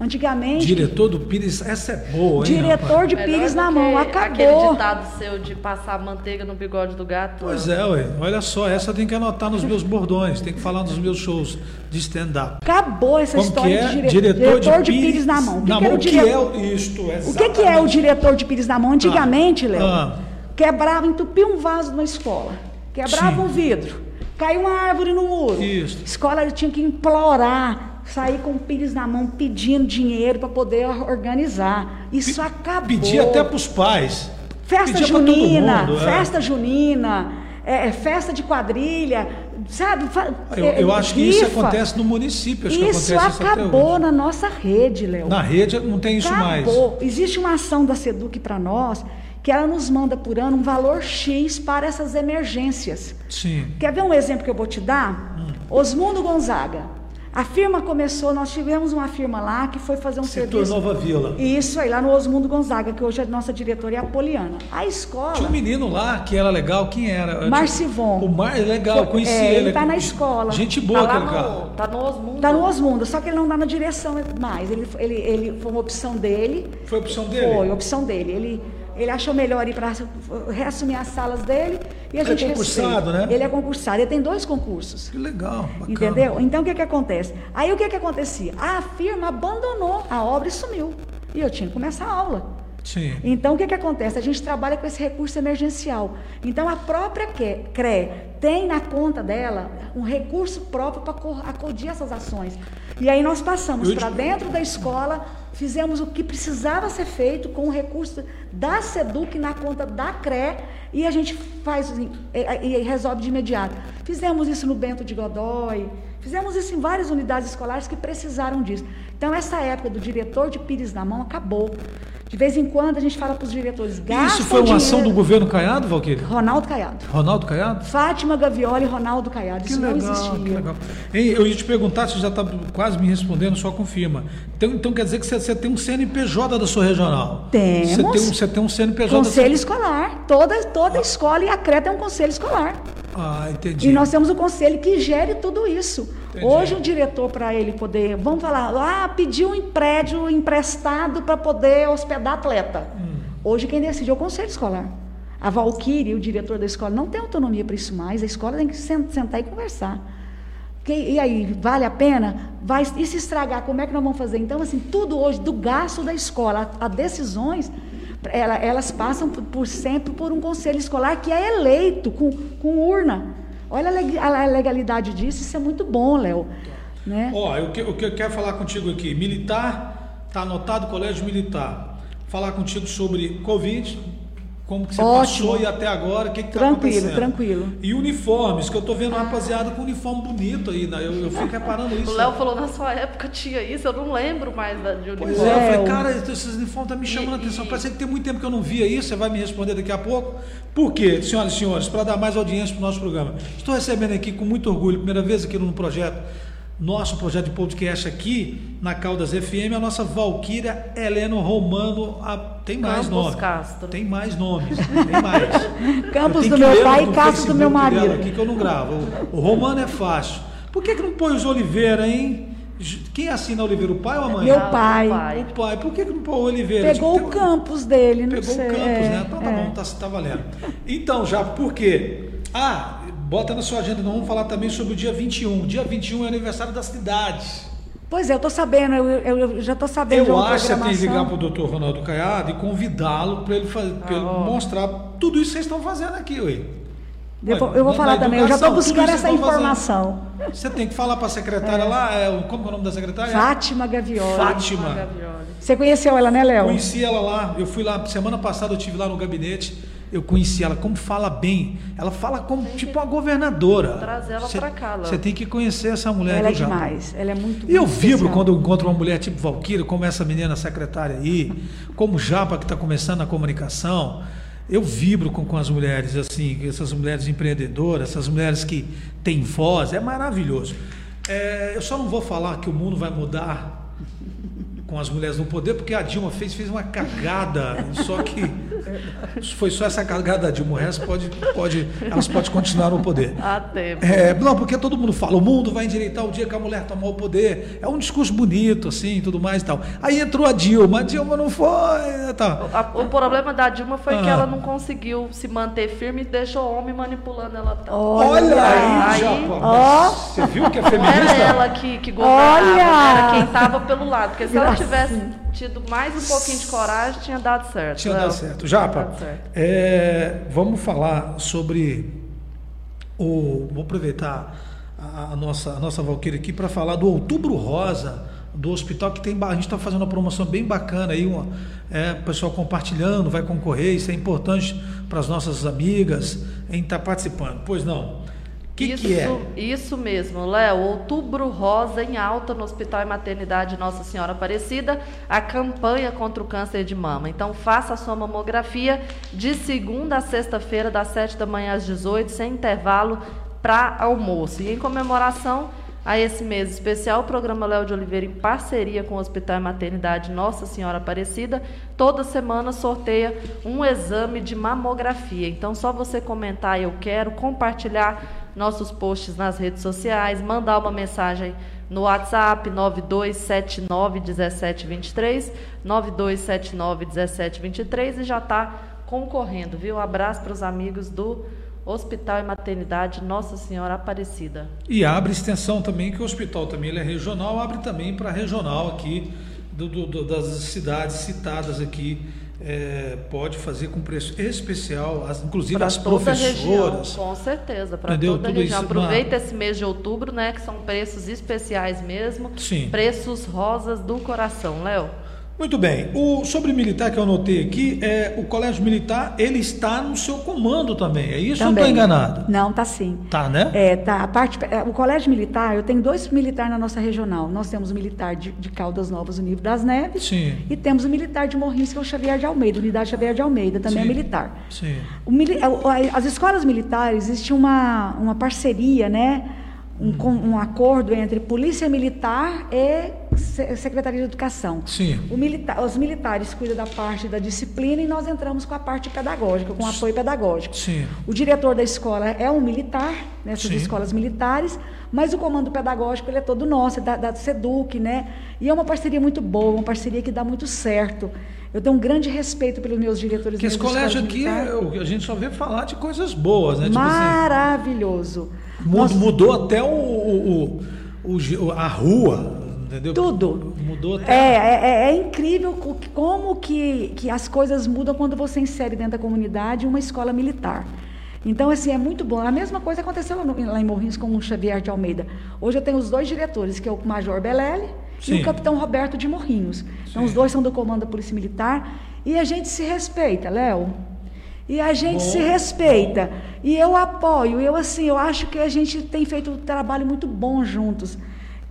D: Antigamente.
A: Diretor do Pires, essa é boa,
D: hein? Diretor
A: rapaz?
D: de Pires na mão, acabou.
B: Aquele ditado seu de passar manteiga no bigode do gato.
A: Pois é, ué. Olha só, essa tem que anotar nos meus bordões, tem que falar nos meus shows de stand-up.
D: Acabou essa
A: Como
D: história
A: é?
D: de dire...
A: diretor,
D: diretor, de,
A: de
D: Pires, na mão. O
A: que, na
D: que
A: mão,
D: o
A: dire... que é isto?
D: O que, que, é o diretor de Pires na mão? Antigamente, ah. Léo,
A: ah.
D: quebrava, entupia um vaso numa escola, quebrava Sim. um vidro, caiu uma árvore no muro.
A: Isso.
D: A escola tinha que implorar sair com o pires na mão pedindo dinheiro para poder organizar. Isso P acabou.
A: Pedir até para os pais.
D: Festa
A: Pedia
D: junina,
A: mundo,
D: festa é. junina, é, festa de quadrilha, sabe?
A: Eu, eu acho que isso acontece no município.
D: isso acabou na nossa rede, Léo.
A: Na rede não tem isso
D: acabou.
A: mais.
D: Existe uma ação da Seduc para nós que ela nos manda por ano um valor X para essas emergências.
A: Sim.
D: Quer ver um exemplo que eu vou te dar? Hum. Osmundo Gonzaga. A firma começou, nós tivemos uma firma lá que foi fazer um
A: Setor
D: serviço.
A: Nova Vila.
D: Isso aí, lá no Osmundo Gonzaga, que hoje a nossa diretora é a Poliana. A escola.
A: Tinha um menino lá que era legal, quem era?
D: Marcivon.
A: O Mar, legal, eu conheci
D: é,
A: ele.
D: Ele está na escola.
A: Gente boa,
B: tá
A: aquele cara.
B: Tá no Osmundo.
D: Está no Osmundo, só que ele não está na direção mais. Ele, ele, ele foi uma opção dele.
A: Foi opção dele?
D: Foi, opção dele. Ele ele achou melhor ir para reassumir as salas dele e a
A: ele
D: gente
A: é concursado,
D: respeita.
A: né?
D: Ele é concursado, ele tem dois concursos.
A: Que legal, bacana.
D: Entendeu? Então o que que acontece? Aí o que que acontecia? A firma abandonou a obra e sumiu. E eu tinha que começar a aula.
A: Sim.
D: Então, o que, que acontece? A gente trabalha com esse recurso emergencial. Então, a própria CRE tem na conta dela um recurso próprio para acudir essas ações. E aí nós passamos para dentro da escola, fizemos o que precisava ser feito com o recurso da SEDUC na conta da CRE e a gente faz assim, e, e resolve de imediato. Fizemos isso no Bento de Godói, fizemos isso em várias unidades escolares que precisaram disso. Então, essa época do diretor de Pires na mão acabou. De vez em quando a gente fala para os diretores, gasta
A: Isso foi uma
D: dinheiro.
A: ação do governo Caiado, Valquíria?
D: Ronaldo Caiado.
A: Ronaldo Caiado?
D: Fátima Gavioli e Ronaldo Caiado.
A: Que
D: Isso
A: legal,
D: não existia.
A: Que legal. Ei, eu ia te perguntar, você já está quase me respondendo, só confirma. Então, então quer dizer que você, você, tem um CNPJ da sua regional?
D: Temos.
A: Você tem um, você tem um CNPJ
D: Conselho
A: da
D: escolar. Toda, toda
A: ah.
D: escola e a CRETA é um conselho escolar.
A: Ah, entendi.
D: E nós temos o conselho que gere tudo isso.
A: Entendi.
D: Hoje o diretor, para ele poder, vamos falar, ah, pediu um prédio emprestado para poder hospedar atleta. Hum. Hoje quem decide é o conselho escolar. A Valquíria, o diretor da escola, não tem autonomia para isso mais. A escola tem que sentar e conversar. e aí, vale a pena? Vai, e se estragar, como é que nós vamos fazer? Então, assim, tudo hoje, do gasto da escola a, a decisões, ela, elas passam por, por, sempre por um conselho escolar que é eleito com, com urna. Olha a legalidade disso, isso é muito bom, Léo. Né?
A: Ó, o que, o que eu quero falar contigo aqui, militar, está anotado colégio militar. Falar contigo sobre Covid, como que você
D: Ótimo.
A: passou e até agora, o que está
D: acontecendo? Tranquilo, tranquilo.
A: E uniformes, que eu estou vendo uma rapaziada com uniforme bonito aí, né? eu, eu fico reparando isso.
B: O Léo falou, na sua época tinha isso, eu não lembro mais de uniforme.
A: Pois é, eu falei, cara, esses uniformes estão me chamando e, a atenção. E... Parece que tem muito tempo que eu não via isso, você vai me responder daqui a pouco. Por quê, senhoras e senhores? Para dar mais audiência para o nosso programa. Estou recebendo aqui com muito orgulho, primeira vez aqui no projeto, nosso projeto de podcast aqui na Caldas FM, a nossa Valquíria Heleno Romano. A, tem mais
B: Campos
A: nomes.
B: Castro.
A: Tem mais nomes. Tem mais.
D: Campos do meu pai e Castro do meu marido.
A: Aqui que eu não gravo. O, o Romano é fácil. Por que, que não põe os Oliveira, hein? Quem assina Oliveira, o pai ou a mãe?
D: Meu
B: Ah, o
D: pai.
A: O pai. Por que, que não põe o Oliveira?
D: Pegou o campus dele, não
A: Pegou
D: sei.
A: o campus,
D: é,
A: né? Então tá
D: é.
A: bom, tá, tá valendo. Então, já, por quê? Ah, bota na sua agenda, nós vamos falar também sobre o dia 21. Dia 21 é aniversário da cidade.
D: Pois é, eu tô sabendo, eu, eu- eu já tô sabendo de
A: Eu
D: uma
A: acho que você tem que ligar para o doutor Ronaldo Caiado e convidá-lo para ele, fazer, pra ele
B: Ah, ó.
A: mostrar tudo isso que vocês estão fazendo aqui, ué.
D: Eu vou,
A: Ué,
D: eu vou
A: na-
D: falar
A: na
D: também, eu já estou buscando essa
A: estão fazendo.
D: informação.
A: Você tem que falar para a secretária lá, é, o- como é o nome da secretária?
D: Fátima Gavioli.
A: Fátima.
B: Gavioli.
D: Você conheceu ela, né, Léo?
A: Conheci ela lá, eu fui lá, semana passada eu tive lá no gabinete, eu conheci ela, como fala bem. Ela fala como tipo uma governadora.
B: Trazer ela pra cá.
A: Você tem que conhecer essa mulher.
D: Ela é
A: Japa?
D: demais, ela é muito
A: E eu vibro
D: especial.
A: quando eu encontro uma mulher tipo Valquíria, como essa menina secretária aí, como Japa que está começando a comunicação. Eu vibro com, com as mulheres, assim, essas mulheres empreendedoras, essas mulheres que têm voz, é maravilhoso. É, eu só não vou falar que o mundo vai mudar com as mulheres no poder, porque a Dilma fez, fez uma cagada, só que foi só essa cagada da Dilma, o resto pode, pode, elas podem continuar no poder.
B: Há tempo.
A: É, não, porque todo mundo fala, o mundo vai endireitar o dia que a mulher tomar o poder. É um discurso bonito, assim, tudo mais e tal. Aí entrou a Dilma, a Dilma não foi. Tá.
B: A- O problema da Dilma foi que
A: Ah.
B: ela não conseguiu se manter firme e deixou o homem manipulando ela tanto.
A: Olha aí,
B: Aí-
A: Japa,
D: Ó.
A: Você viu que é
B: Não era
A: feminista?
B: ela que, que governava,
D: Olha!
B: né? era quem estava pelo lado. Porque se ela
D: Gracinha.
B: tivesse tido mais um pouquinho de coragem, tinha dado certo.
A: Tinha dado certo. Japa,
B: Dado certo.
A: é, vamos falar sobre o. Vou aproveitar a, a nossa, a nossa Valquíria aqui para falar do Outubro Rosa do hospital que tem a gente está fazendo uma promoção bem bacana aí uma, é, o pessoal compartilhando vai concorrer isso é importante para as nossas amigas em estar participando pois não que,
B: isso,
A: que é
B: Isso mesmo, Léo. Outubro Rosa em alta no Hospital e Maternidade Nossa Senhora Aparecida, a campanha contra o câncer de mama. Então, faça a sua mamografia de segunda a sexta-feira, das 7 da manhã às 18, sem intervalo para almoço. E em comemoração a esse mês especial, o programa Léo de Oliveira, em parceria com o Hospital e Maternidade Nossa Senhora Aparecida, toda semana sorteia um exame de mamografia. Então, só você comentar eu quero, compartilhar nossos posts nas redes sociais, mandar uma mensagem no WhatsApp 92791723, 92791723 e já está concorrendo, viu? Um abraço para os amigos do Hospital e Maternidade Nossa Senhora Aparecida.
A: e abre extensão também que o hospital também é regional abre também para regional aqui do- do- das cidades citadas aqui é, pode fazer com preço especial as, inclusive
B: Para
A: as
B: a região,
A: professoras
B: com certeza, para toda a região.
A: isso
B: Aproveita esse mês de outubro, né, que são preços especiais mesmo.
A: Sim.
B: Preços rosas do coração, Léo.
A: Muito bem. O sobre militar que eu anotei aqui é o colégio militar ele está no seu comando também. É isso ou
D: Também.
A: estou enganado?
D: Não, tá sim.
A: Tá, né?
D: É, tá. A parte, é, o colégio militar, eu tenho dois militares na nossa regional. Nós temos o militar de, de Caldas Novas, o Nível das Neves,
A: Sim.
D: e temos o militar de Morrinhos, que é o Xavier de Almeida, unidade Xavier de Almeida, também
A: Sim.
D: é militar.
A: Sim.
D: Mili- é, As escolas militares, existe uma, uma parceria, né? Um, um acordo entre Polícia Militar e Secretaria de Educação.
A: Sim.
D: Milita- os militares cuidam da parte da disciplina e nós entramos com a parte pedagógica, com o apoio pedagógico.
A: Sim.
D: O diretor da escola é um militar, nessas
A: Sim.
D: escolas militares, mas o comando pedagógico ele é todo nosso, é da, da SEDUC, né? E é uma parceria muito boa, uma parceria que dá muito certo. Eu tenho um grande respeito pelos meus diretores
A: Porque esse colégio aqui, a gente só vê falar de coisas boas, né? Tipo assim,
D: Maravilhoso. Nós-
A: mudou até o, o- o- a rua, entendeu?
D: Tudo.
A: Mudou até.
D: É, é, é- é incrível co- como que, que as coisas mudam quando você insere dentro da comunidade uma escola militar. Então, assim, é muito bom. A mesma coisa aconteceu lá, no- lá em Morrinhos com o Xavier de Almeida. Hoje eu tenho os dois diretores, que é o Major Belelli e o Capitão Roberto de Morrinhos. Então,
A: Sim.
D: os dois são do comando da Polícia Militar. E a gente se respeita, Léo. E a gente
A: Bom,
D: se respeita. E eu apoio. Eu, assim, eu acho que a gente tem feito um trabalho muito bom juntos.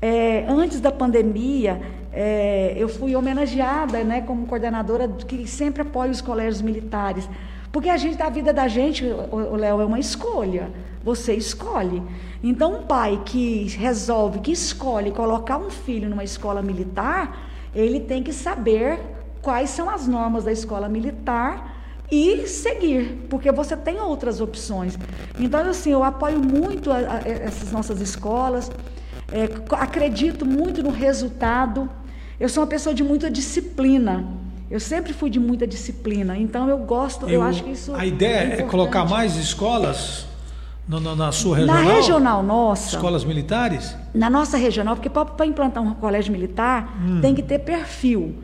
D: É, antes da pandemia, é, eu fui homenageada né, como coordenadora que sempre apoia os colégios militares. Porque a gente, a vida da gente, Léo, é uma escolha. Você escolhe. Então, um pai que resolve, que escolhe colocar um filho numa escola militar, ele tem que saber quais são as normas da escola militar e seguir, porque você tem outras opções. Então, assim, eu apoio muito a, a, essas nossas escolas, é, acredito muito no resultado. Eu sou uma pessoa de muita disciplina. Eu sempre fui de muita disciplina, então eu gosto, eu, eu acho que isso.
A: A ideia é, é colocar mais escolas no, no, na sua regional?
D: Na regional nossa.
A: Escolas militares?
D: Na nossa regional, porque para implantar um colégio militar hum. tem que ter perfil.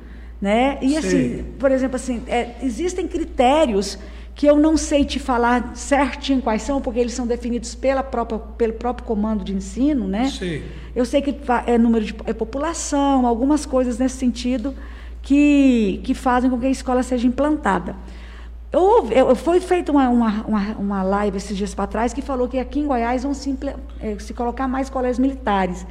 D: Né? E Sei. assim, por exemplo, assim, é, existem critérios que eu não sei te falar certinho quais são, porque eles são definidos pela própria, pelo próprio comando de ensino, né?
A: Sim.
D: Eu sei que é número de é população, algumas coisas nesse sentido que, que fazem com que a escola seja implantada. Eu, eu, foi feita uma, uma, uma, live esses dias para trás que falou que aqui em Goiás vão se, é, se colocar mais colégios militares.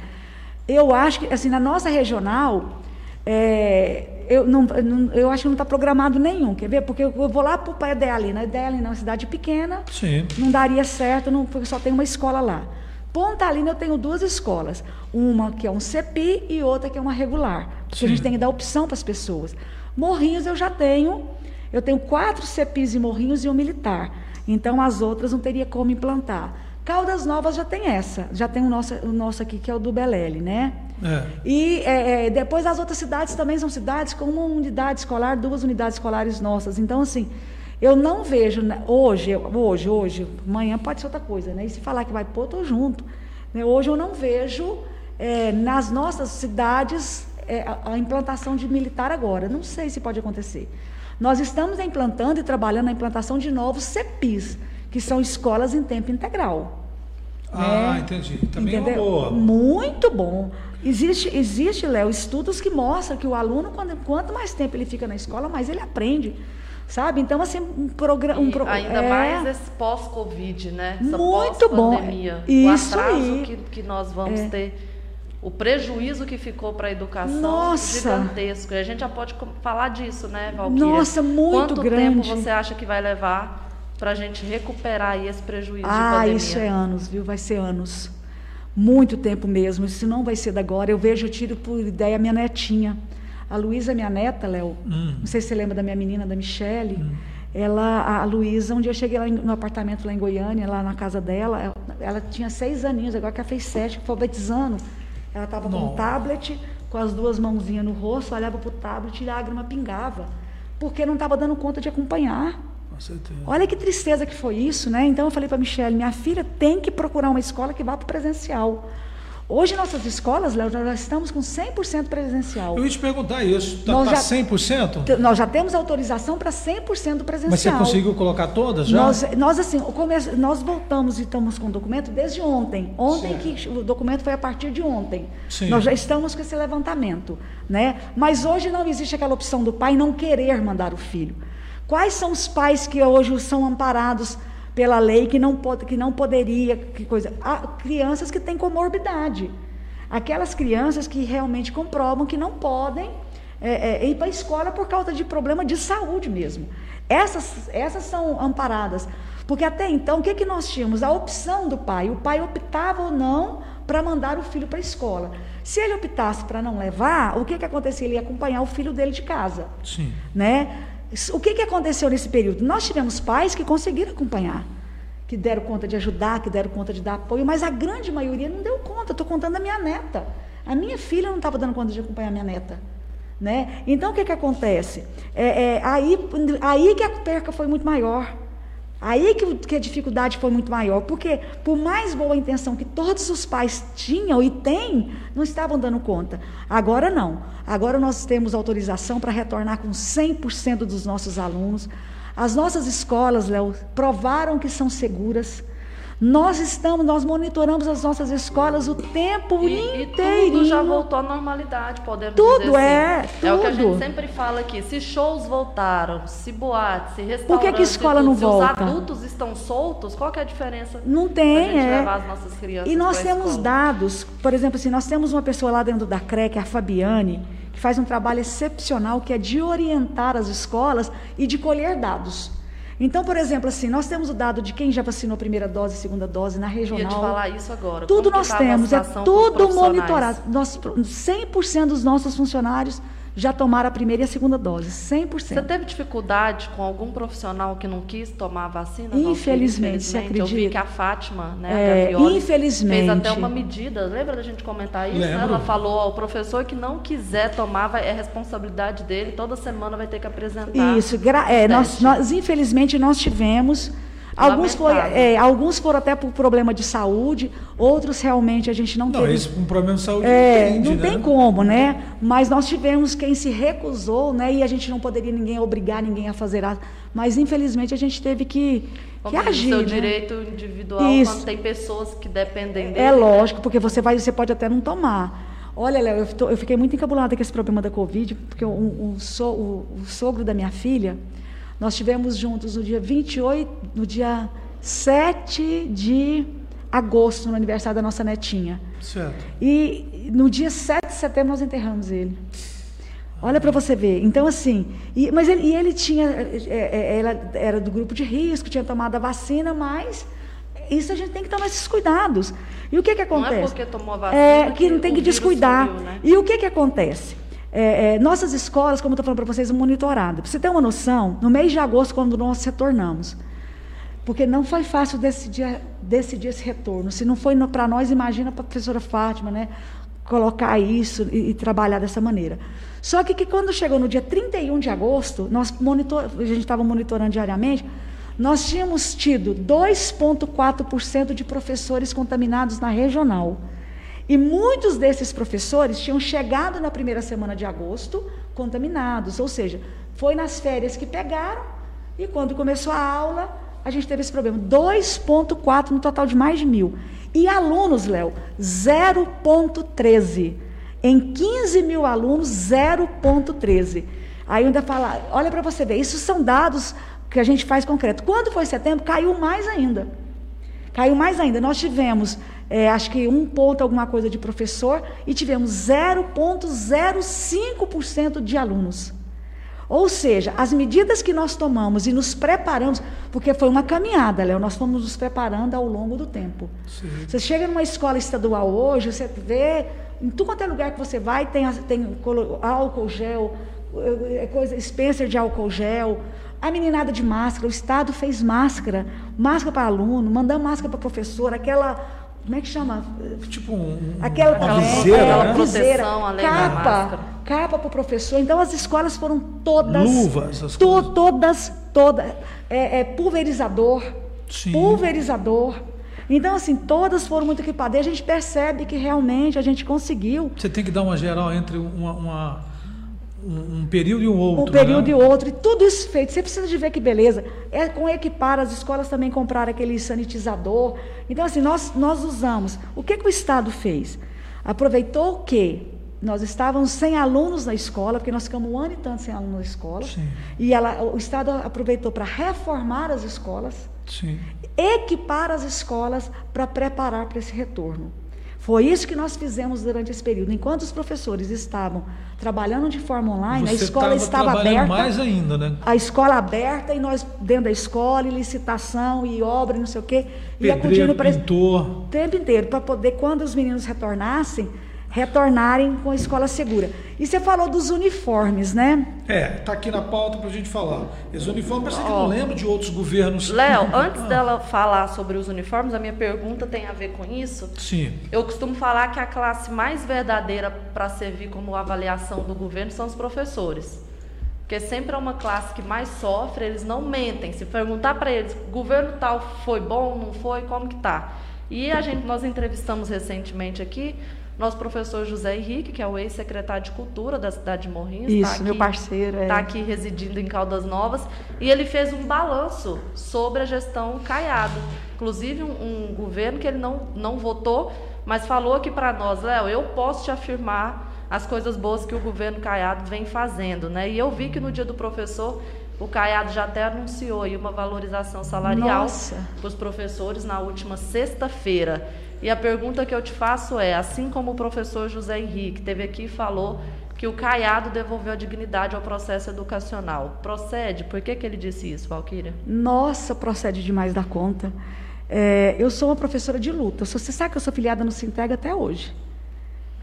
D: Eu acho que, assim, na nossa regional, é, eu, não, eu acho que não está programado nenhum, quer ver? Porque eu vou lá para a Idealina. Idealina é uma cidade pequena,
A: Sim.
D: não daria certo, não, porque só tem uma escola lá. Pontalina eu tenho duas escolas, uma que é um CEPI e outra que é uma regular, porque Sim. a gente tem que dar opção para as pessoas. Morrinhos eu já tenho, eu tenho quatro CEPIs e Morrinhos e um militar, então as outras não teria como implantar. Caldas Novas já tem essa, já tem o nosso, o nosso aqui que é o do Belele, né?
A: É.
D: E é, é, depois as outras cidades também são cidades com uma unidade escolar, duas unidades escolares nossas. Então, assim, eu não vejo né, hoje, hoje, hoje, amanhã pode ser outra coisa, né? E se falar que vai pôr, estou junto. Né? Hoje eu não vejo é, nas nossas cidades é, a, a, implantação de militar agora. Não sei se pode acontecer. Nós estamos implantando e trabalhando na implantação de novos CEPIs, que são escolas em tempo integral.
A: Ah, né? entendi. Também Entendeu? é uma boa.
D: Muito bom. Existe, existe, Léo, estudos que mostram que o aluno, quando, quanto mais tempo ele fica na escola, mais ele aprende. Sabe? Então, assim, um programa. Um
B: pro... Ainda é... mais esse pós-Covid, né?
D: Essa Muito bom. Isso
B: o atraso
D: aí.
B: Que, que nós vamos é. ter. O prejuízo que ficou para a educação
D: Nossa.
B: gigantesco. E a gente já pode falar disso, né, Valquíria?
D: Nossa, muito
B: Quanto
D: grande.
B: tempo você acha que vai levar para a gente recuperar esse prejuízo
D: ah, isso é anos, viu? Vai ser anos. Muito tempo mesmo. Isso não vai ser da agora. Eu vejo, eu tiro por ideia minha netinha. A Luísa, minha neta, Léo, hum. não sei se você lembra da minha menina, da Michele. Hum. Ela, a Luísa, um dia eu cheguei lá no apartamento lá em Goiânia, lá na casa dela, ela, ela tinha seis aninhos, agora que ela fez sete, foi alfabetizando. Ela estava com um tablet, com as duas mãozinhas no rosto, olhava para o tablet e a lágrima pingava, porque não estava dando conta de acompanhar. Olha que tristeza que foi isso, né? Então eu falei para a Michelle, minha filha tem que procurar uma escola que vá para o presencial. Hoje nossas escolas, Léo, nós estamos com 100% presencial.
A: Eu ia te perguntar isso, está tá 100%?
D: Tá nós já temos autorização para 100% presencial.
A: Mas você conseguiu colocar todas já?
D: Nós, nós assim, nós voltamos e estamos com o documento desde ontem. Ontem que o documento foi a partir de ontem.
A: Sim.
D: Nós já estamos com esse levantamento, né? Mas hoje não existe aquela opção do pai não querer mandar o filho. Quais são os pais que hoje são amparados pela lei que não, pode, que não poderia, que coisa? Há crianças que têm comorbidade. Aquelas crianças que realmente comprovam que não podem é, é, ir para a escola por causa de problema de saúde mesmo. Essas, essas são amparadas. Porque até então, o que, que nós tínhamos? A opção do pai. O pai optava ou não para mandar o filho para a escola. Se ele optasse para não levar, o que, que acontecia? Ele ia acompanhar o filho dele de casa.
A: Sim.
D: Né? O que, que aconteceu nesse período? Nós tivemos pais que conseguiram acompanhar, que deram conta de ajudar, que deram conta de dar apoio, mas a grande maioria não deu conta. Estou contando a minha neta. A minha filha não estava dando conta de acompanhar a minha neta. Né? Então, o que, que acontece? É, é, aí, aí que a perca foi muito maior. Aí que, que, a dificuldade foi muito maior, porque por mais boa intenção que todos os pais tinham e têm, não estavam dando conta. Agora não. Agora nós temos autorização para retornar com 100% dos nossos alunos. As nossas escolas, Léo, provaram que são seguras. Nós estamos, nós monitoramos as nossas escolas o tempo e, inteiro.
B: E tudo já voltou à normalidade, podemos
D: tudo
B: dizer assim.
D: é, tudo.
B: É o que a gente sempre fala aqui. Se shows voltaram, se boates, se restaurantes...
D: Por que, que a escola não
B: se
D: volta?
B: Se os adultos estão soltos, qual que é a diferença?
D: Não tem,
B: gente
D: é.
B: levar as nossas crianças
D: E nós temos
B: escola?
D: dados, por exemplo, assim, nós temos uma pessoa lá dentro da CREC, a Fabiane, que faz um trabalho excepcional, que é de orientar as escolas e de colher dados. Então, por exemplo, assim, nós temos o dado de quem já vacinou primeira dose, segunda dose na regional.
B: Ia te falar isso agora.
D: Tudo nós
B: tá
D: temos, é tudo monitorado. Nós, 100% dos nossos funcionários já tomaram a primeira e a segunda dose, 100%.
B: Você teve dificuldade com algum profissional que não quis tomar a vacina?
D: Infelizmente, você
B: infelizmente, Eu vi
D: acredita?
B: que a Fátima, né,
D: É,
B: a
D: infelizmente.
B: fez até uma medida. Lembra da gente comentar isso?
A: Lembro.
B: Ela falou ao professor que não quiser tomar, vai, é responsabilidade dele. Toda semana vai ter que apresentar.
D: Isso, é, nós, nós, infelizmente, nós tivemos. Alguns, foi, é, alguns foram até por problema de saúde, outros realmente a gente não,
A: Não,
D: teve.
A: esse um problema de saúde
D: É,
A: entende,
D: não
A: né?
D: tem como, né? Mas nós tivemos quem se recusou, né? E a gente não poderia ninguém obrigar ninguém a fazer. A... Mas infelizmente a gente teve que, que agir.
B: seu
D: né?
B: direito individual
D: Isso.
B: quando tem pessoas que dependem dele.
D: É lógico, porque você vai, você pode até não tomar. Olha, Léo, eu, eu fiquei muito encabulada com esse problema da Covid, porque um, um so- o, o sogro da minha filha, nós estivemos juntos no dia 28, no dia 7 de agosto, no aniversário da nossa netinha.
A: Certo.
D: E no dia 7 de setembro nós enterramos ele. Olha para você ver. Então, assim, e, mas ele, e ele tinha, é, é, ela era do grupo de risco, tinha tomado a vacina, mas isso a gente tem que tomar esses cuidados. E o que que
B: Não é
D: acontece?
B: porque tomou a vacina
D: É, que não tem que descuidar.
B: sumiu, né?
D: E o que que acontece? É, é, nossas escolas, como eu estou falando para vocês, monitorado. Para você ter uma noção, no mês de agosto, quando nós retornamos, porque não foi fácil decidir, decidir esse retorno. Se não foi para nós, imagina para a professora Fátima, né? Colocar isso e, e trabalhar dessa maneira. Só que, que quando chegou no dia 31 de agosto, nós monitor, a gente estava monitorando diariamente, nós tínhamos tido 2,4% de professores contaminados na regional. E muitos desses professores tinham chegado na primeira semana de agosto contaminados, ou seja, foi nas férias que pegaram e quando começou a aula, a gente teve esse problema. 2,4 no total de mais de mil. E alunos, Léo, 0,13. Em 15 mil alunos, 0,13. Aí ainda fala, olha para você ver, isso são dados que a gente faz concreto. Quando foi setembro, caiu mais ainda. Caiu mais ainda. Nós tivemos, é, acho que um ponto alguma coisa de professor e tivemos 0,05% de alunos. Ou seja, as medidas que nós tomamos e nos preparamos, porque foi uma caminhada, Léo, nós fomos nos preparando ao longo do tempo.
A: Sim.
D: Você chega numa escola estadual hoje, você vê, em tudo quanto é lugar que você vai, tem, tem álcool gel, eh, eh, coisa, Spencer de álcool gel, a meninada de máscara, o Estado fez máscara, máscara para aluno, mandando máscara para professor, aquela, como é que chama?
A: Tipo um,
D: Aquela,
A: uma
D: é,
A: viseira,
D: é,
A: né?
B: Da
D: capa, capa para o professor. Então as escolas foram todas,
A: Luvas, essas
D: to-
A: coisas.
D: todas, todas, é, é, pulverizador,
A: Sim.
D: pulverizador. Então assim, todas foram muito equipadas. E a gente percebe que realmente a gente conseguiu
A: Você tem que dar uma geral entre uma, uma- um, um período e um outro.
D: um período
A: né?
D: e outro, e tudo isso feito. Você precisa de ver que beleza. É com equipar, as escolas também compraram aquele sanitizador. Então, assim, nós, nós usamos. O que, que o Estado fez? Aproveitou que nós estávamos sem alunos na escola, porque nós ficamos um ano e tanto sem alunos na escola.
A: Sim.
D: E ela, o Estado aproveitou para reformar as escolas,
A: Sim.
D: equipar as escolas para preparar para esse retorno. Foi isso que nós fizemos durante esse período. Enquanto os professores estavam trabalhando de forma online, a
A: Você
D: escola
A: tava
D: estava aberta
A: mais ainda, né?
D: a escola aberta e nós dentro da escola, e licitação, e obra, e não sei o quê, e
A: Pedreiro,
D: acudindo para o tempo inteiro, para poder, quando os meninos retornassem, retornarem com a escola segura. E você falou dos uniformes, né?
A: É, tá aqui na pauta pra gente falar. Esse uniforme parece que eu não lembro de outros governos.
B: Léo, antes
A: Ah,
B: dela falar sobre os uniformes, a minha pergunta tem a ver com isso.
A: Sim.
B: Eu costumo falar que a classe mais verdadeira para servir como avaliação do governo são os professores. Porque sempre é uma classe que mais sofre, eles não mentem. Se perguntar para eles, governo tal foi bom, não foi, como que tá? E a gente, nós entrevistamos recentemente aqui nosso professor José Henrique, que é o ex-secretário de Cultura da cidade de Morrinhos. tá
D: Isso, meu parceiro, é.
B: Está aqui residindo em Caldas Novas. E ele fez um balanço sobre a gestão Caiado. Inclusive, um, um governo que ele não, não votou, mas falou aqui para nós, Léo, eu posso te afirmar as coisas boas que o governo Caiado vem fazendo. Né? E eu vi que no dia do professor, o Caiado já até anunciou aí uma valorização salarial para os professores na última sexta-feira. E a pergunta que eu te faço é, assim como o professor José Henrique teve aqui e falou que o Caiado devolveu a dignidade ao processo educacional. Procede? Por que, que ele disse isso, Valquíria?
D: Nossa, procede demais da conta. É, eu sou uma professora de luta. Você sabe que eu sou filiada no Sinteg até hoje.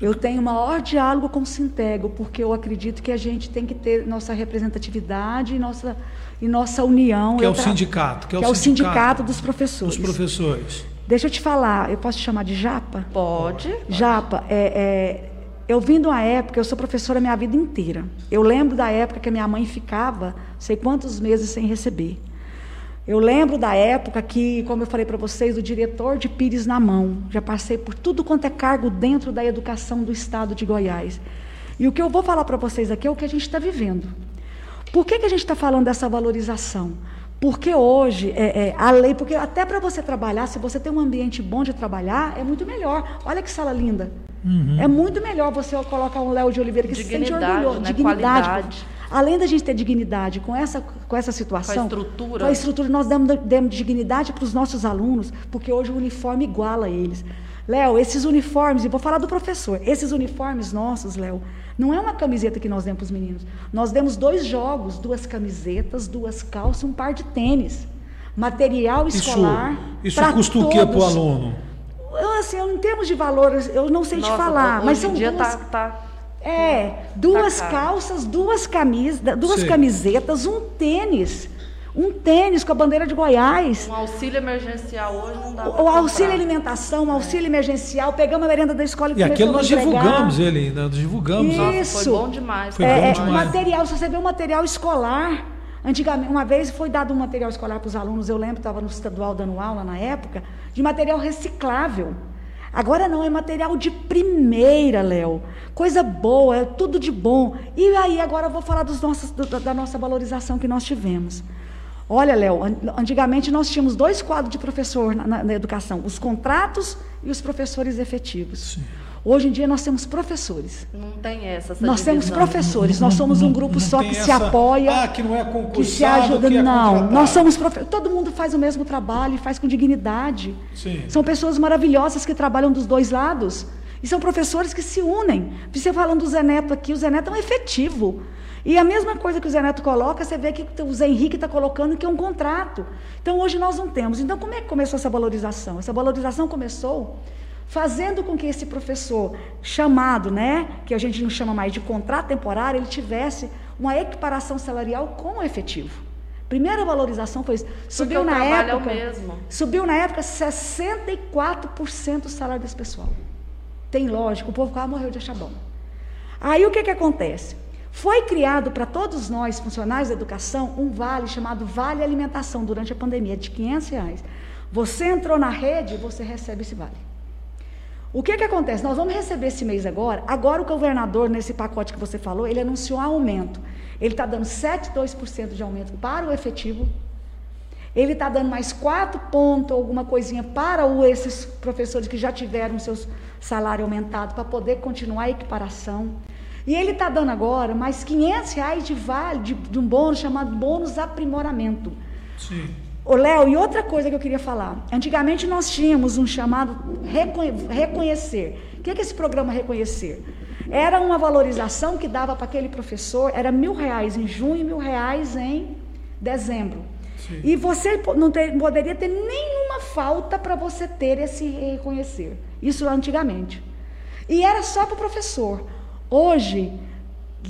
D: Eu tenho o maior diálogo com o Sintego, porque eu acredito que a gente tem que ter nossa representatividade e nossa, e nossa união.
A: Que é o
D: tra-
A: sindicato. Que é,
D: que é o sindicato dos professores.
A: Dos professores.
D: Deixa eu te falar, eu posso te chamar de Japa?
B: Pode.
D: Japa, é, é, eu vim de uma época, eu sou professora a minha vida inteira. Eu lembro da época que a minha mãe ficava, sei quantos meses sem receber. Eu lembro da época que, como eu falei para vocês, o diretor de Pires na mão. Já passei por tudo quanto é cargo dentro da educação do estado de Goiás. E o que eu vou falar para vocês aqui é o que a gente está vivendo. Por que, que a gente está falando dessa valorização? Porque hoje, é, é, a lei, porque até para você trabalhar, se você tem um ambiente bom de trabalhar, é muito melhor. Olha que sala linda. É muito melhor você colocar um Léo de Oliveira que se sente
B: Dignidade,
D: orgulhoso.
B: né?
D: Dignidade.
B: Qualidade.
D: Além da gente ter dignidade com essa, com essa situação.
B: estrutura.
D: Com a estrutura, nós damos, demos dignidade para os nossos alunos, porque hoje o uniforme iguala eles. Léo, esses uniformes, e vou falar do professor, esses uniformes nossos, Léo, não é uma camiseta que nós demos para os meninos. Nós demos dois jogos, duas camisetas, duas calças, um par de tênis. Material
A: Isso,
D: escolar.
A: isso
D: pra
A: custa o quê para o
D: todos.
A: aluno?
D: Eu, assim, eu, em termos de valores, eu não sei
B: Nossa,
D: te falar,
B: hoje
D: mas
B: em
D: são
B: dia
D: duas,
B: tá, tá
D: é, duas
B: caro.
D: calças, duas camisas, duas
A: Sim.
D: camisetas, um tênis. Um tênis com a bandeira de Goiás.
B: um auxílio emergencial hoje não dá
D: O auxílio alimentação, o auxílio emergencial, pegamos a merenda da escola e,
A: E aquilo nós
D: a entregar.
A: divulgamos ele, nós divulgamos.
D: Isso.
A: né?
B: Nossa, foi bom demais.
A: Foi
D: É,
A: bom
D: é,
A: demais.
D: material, se você vê o material escolar, antigamente, uma vez foi dado um material escolar para os alunos, eu lembro, estava no estadual dando aula na época, de material reciclável. Agora não, é material de primeira, Léo. Coisa boa, é tudo de bom. E aí, agora eu vou falar dos nossos, do- da nossa valorização que nós tivemos. Olha, Léo, an- antigamente nós tínhamos dois quadros de professor na, na- na educação: os contratos e os professores efetivos. Hoje em dia nós temos professores.
B: Não tem essa, essa
D: Nós temos
B: divisão.
D: professores, nós somos um grupo
A: Não
D: só que se
A: essa,
D: apoia,
A: Ah, que não é
D: que
A: concursado,
D: se ajuda.
A: que é
D: não, nós somos profe- todo mundo faz o mesmo trabalho e faz com dignidade.
A: Sim.
D: São pessoas maravilhosas que trabalham dos dois lados. E são professores que se unem. Você falando do Zé Neto aqui, o Zé Neto é um efetivo. E a mesma coisa que o Zé Neto coloca, você vê que o Zé Henrique está colocando que é um contrato. Então hoje nós não temos. Então como é que começou essa valorização? Essa valorização começou fazendo com que esse professor chamado, né, que a gente não chama mais de contrato temporário, ele tivesse uma equiparação salarial com o efetivo. Primeira valorização foi isso. Subiu
B: o
D: na
B: trabalho é o
D: época.
B: mesmo.
D: Subiu na época 64% o salário desse pessoal. Tem lógico, o povo quase morreu de achar bom. Aí o que, que acontece? Foi criado para todos nós, funcionários da educação, um vale chamado Vale Alimentação durante a pandemia, de 500 reais. Você entrou na rede, você recebe esse vale. O que, que acontece? Nós vamos receber esse mês agora. Agora o governador, nesse pacote que você falou, ele anunciou um aumento. Ele está dando 7,2% de aumento para o efetivo. Ele está dando mais 4 pontos, alguma coisinha, para o, esses professores que já tiveram seus salário aumentado, para poder continuar a equiparação. E ele está dando agora mais 500 reais de vale, de, de um bônus chamado bônus aprimoramento.
A: Sim.
D: Ô, Léo, e outra coisa que eu queria falar. Antigamente nós tínhamos um chamado reconhe- reconhecer. O que é, esse programa reconhecer? Era uma valorização que dava para aquele professor, era mil reais em junho e mil reais em dezembro. E você não ter- poderia ter nenhuma falta para você ter esse reconhecer. Isso antigamente. E era só para o professor. Hoje,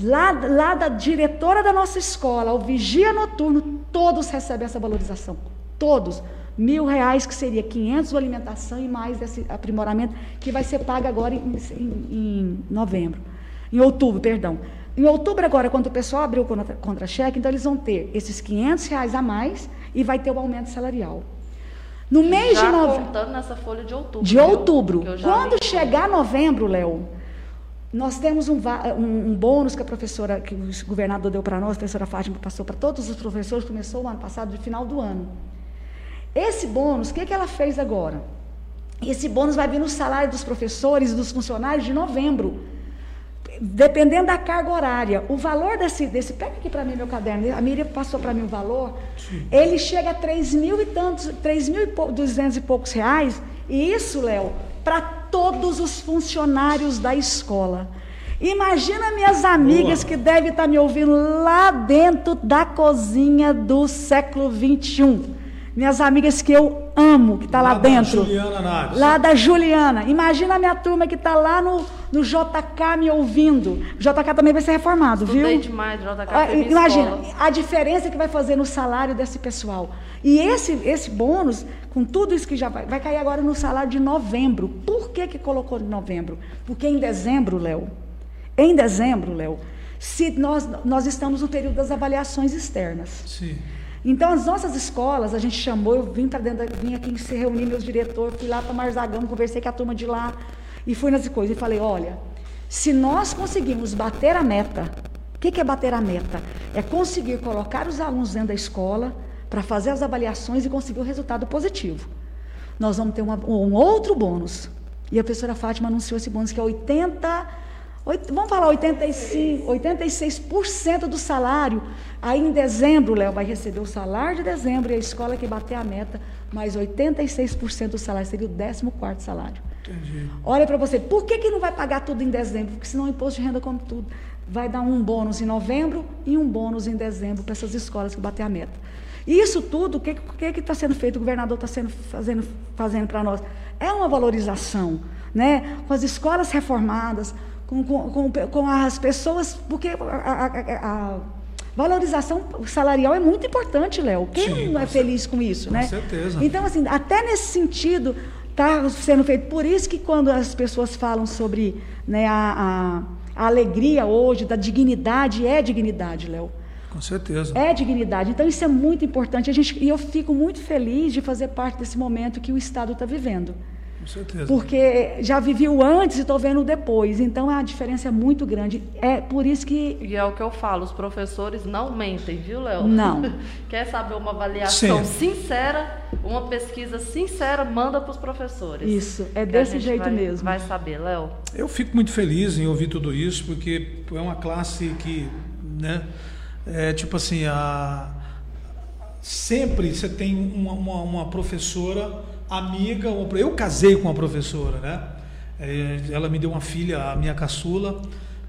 D: lá, lá da diretora da nossa escola, ao vigia noturno, todos recebem essa valorização. Todos. Mil reais, que seria 500 de alimentação e mais esse aprimoramento, que vai ser pago agora em, em- em novembro. Em outubro, perdão. Em outubro agora, quando o pessoal abriu o contra- contra-cheque, então eles vão ter esses 500 reais a mais e vai ter o aumento salarial. No mês
B: já
D: de novembro.
B: contando nessa folha de outubro.
D: De outubro. Quando chegar novembro, Léo, nós temos um, um- um bônus que a professora, que o governador deu para nós, a professora Fátima passou para todos os professores, começou o ano passado, de final do ano. Esse bônus, o que, que ela fez agora? Esse bônus vai vir no salário dos professores e dos funcionários de novembro. Dependendo da carga horária. O valor desse, desse pega aqui para mim meu caderno, a Miriam passou para mim o valor, ele chega a 3 mil e tantos, 3 mil e pou- 200 e poucos reais, e isso, Léo, para todos os funcionários da escola. Imagina minhas amigas
A: Boa.
D: que devem estar me ouvindo lá dentro da cozinha do século 21. Minhas amigas que eu amo, que está lá,
A: Lá da
D: dentro.
A: Juliana Naves.
D: Lá da Juliana. Imagina a minha turma que está lá no, no JK me ouvindo. O JK também vai ser reformado, viu?
B: Estudei demais, JK
D: Ah, Imagina
B: escola.
D: a diferença que vai fazer no salário desse pessoal. E esse, esse bônus, com tudo isso que já vai, vai cair agora no salário de novembro. Por que, que colocou em novembro? Porque em dezembro, Léo, em dezembro, Léo, se nós, nós estamos no período das avaliações externas.
A: Sim.
D: Então, as nossas escolas, a gente chamou, eu vim para dentro, vim aqui se reunir meus diretores, fui lá para Marzagão, conversei com a turma de lá e fui nas coisas e falei, olha, se nós conseguirmos bater a meta, o que, que é bater a meta? É conseguir colocar os alunos dentro da escola para fazer as avaliações e conseguir o resultado positivo. Nós vamos ter uma- um outro bônus. E a professora Fátima anunciou esse bônus que é 80, oit- vamos falar 85, 86% do salário. Aí em dezembro, Léo vai receber o salário de dezembro e a escola que bater a meta, mais 86% do salário, seria o 14º salário.
A: Entendi.
D: Olha para você, por que, que não vai pagar tudo em dezembro? Porque senão o imposto de renda come tudo. Vai dar um bônus em novembro e um bônus em dezembro para essas escolas que bater a meta. Isso tudo, o que que está sendo feito? O governador está sendo fazendo, fazendo para nós. É uma valorização, né? Com as escolas reformadas, com, com, com, com as pessoas, porque a- a- a valorização salarial é muito importante, Léo. Quem
A: Sim,
D: não é
A: com
D: feliz com isso,
A: com
D: né?
A: certeza.
D: Então, assim, até nesse sentido está sendo feito. Por isso que quando as pessoas falam sobre né, a, a- a alegria hoje, da dignidade, é dignidade, Léo.
A: Com certeza.
D: É dignidade. Então, isso é muito importante. A gente, e eu fico muito feliz de fazer parte desse momento que o Estado está vivendo.
A: Com certeza.
D: Porque já vivi o antes e estou vendo o depois. Então, a diferença é muito grande. É por isso que.
B: E é o que eu falo, os professores não mentem, viu, Léo?
D: Não.
B: Quer saber uma avaliação
A: Sim.
B: sincera, uma pesquisa sincera, manda para os professores.
D: Isso, é desse jeito
B: vai-
D: mesmo.
B: Vai saber, Léo.
A: Eu fico muito feliz em ouvir tudo isso, porque é uma classe que, né, é tipo assim, a, sempre você tem uma, uma, uma professora amiga, eu casei com uma professora, né? É, Ela me deu uma filha, a minha caçula,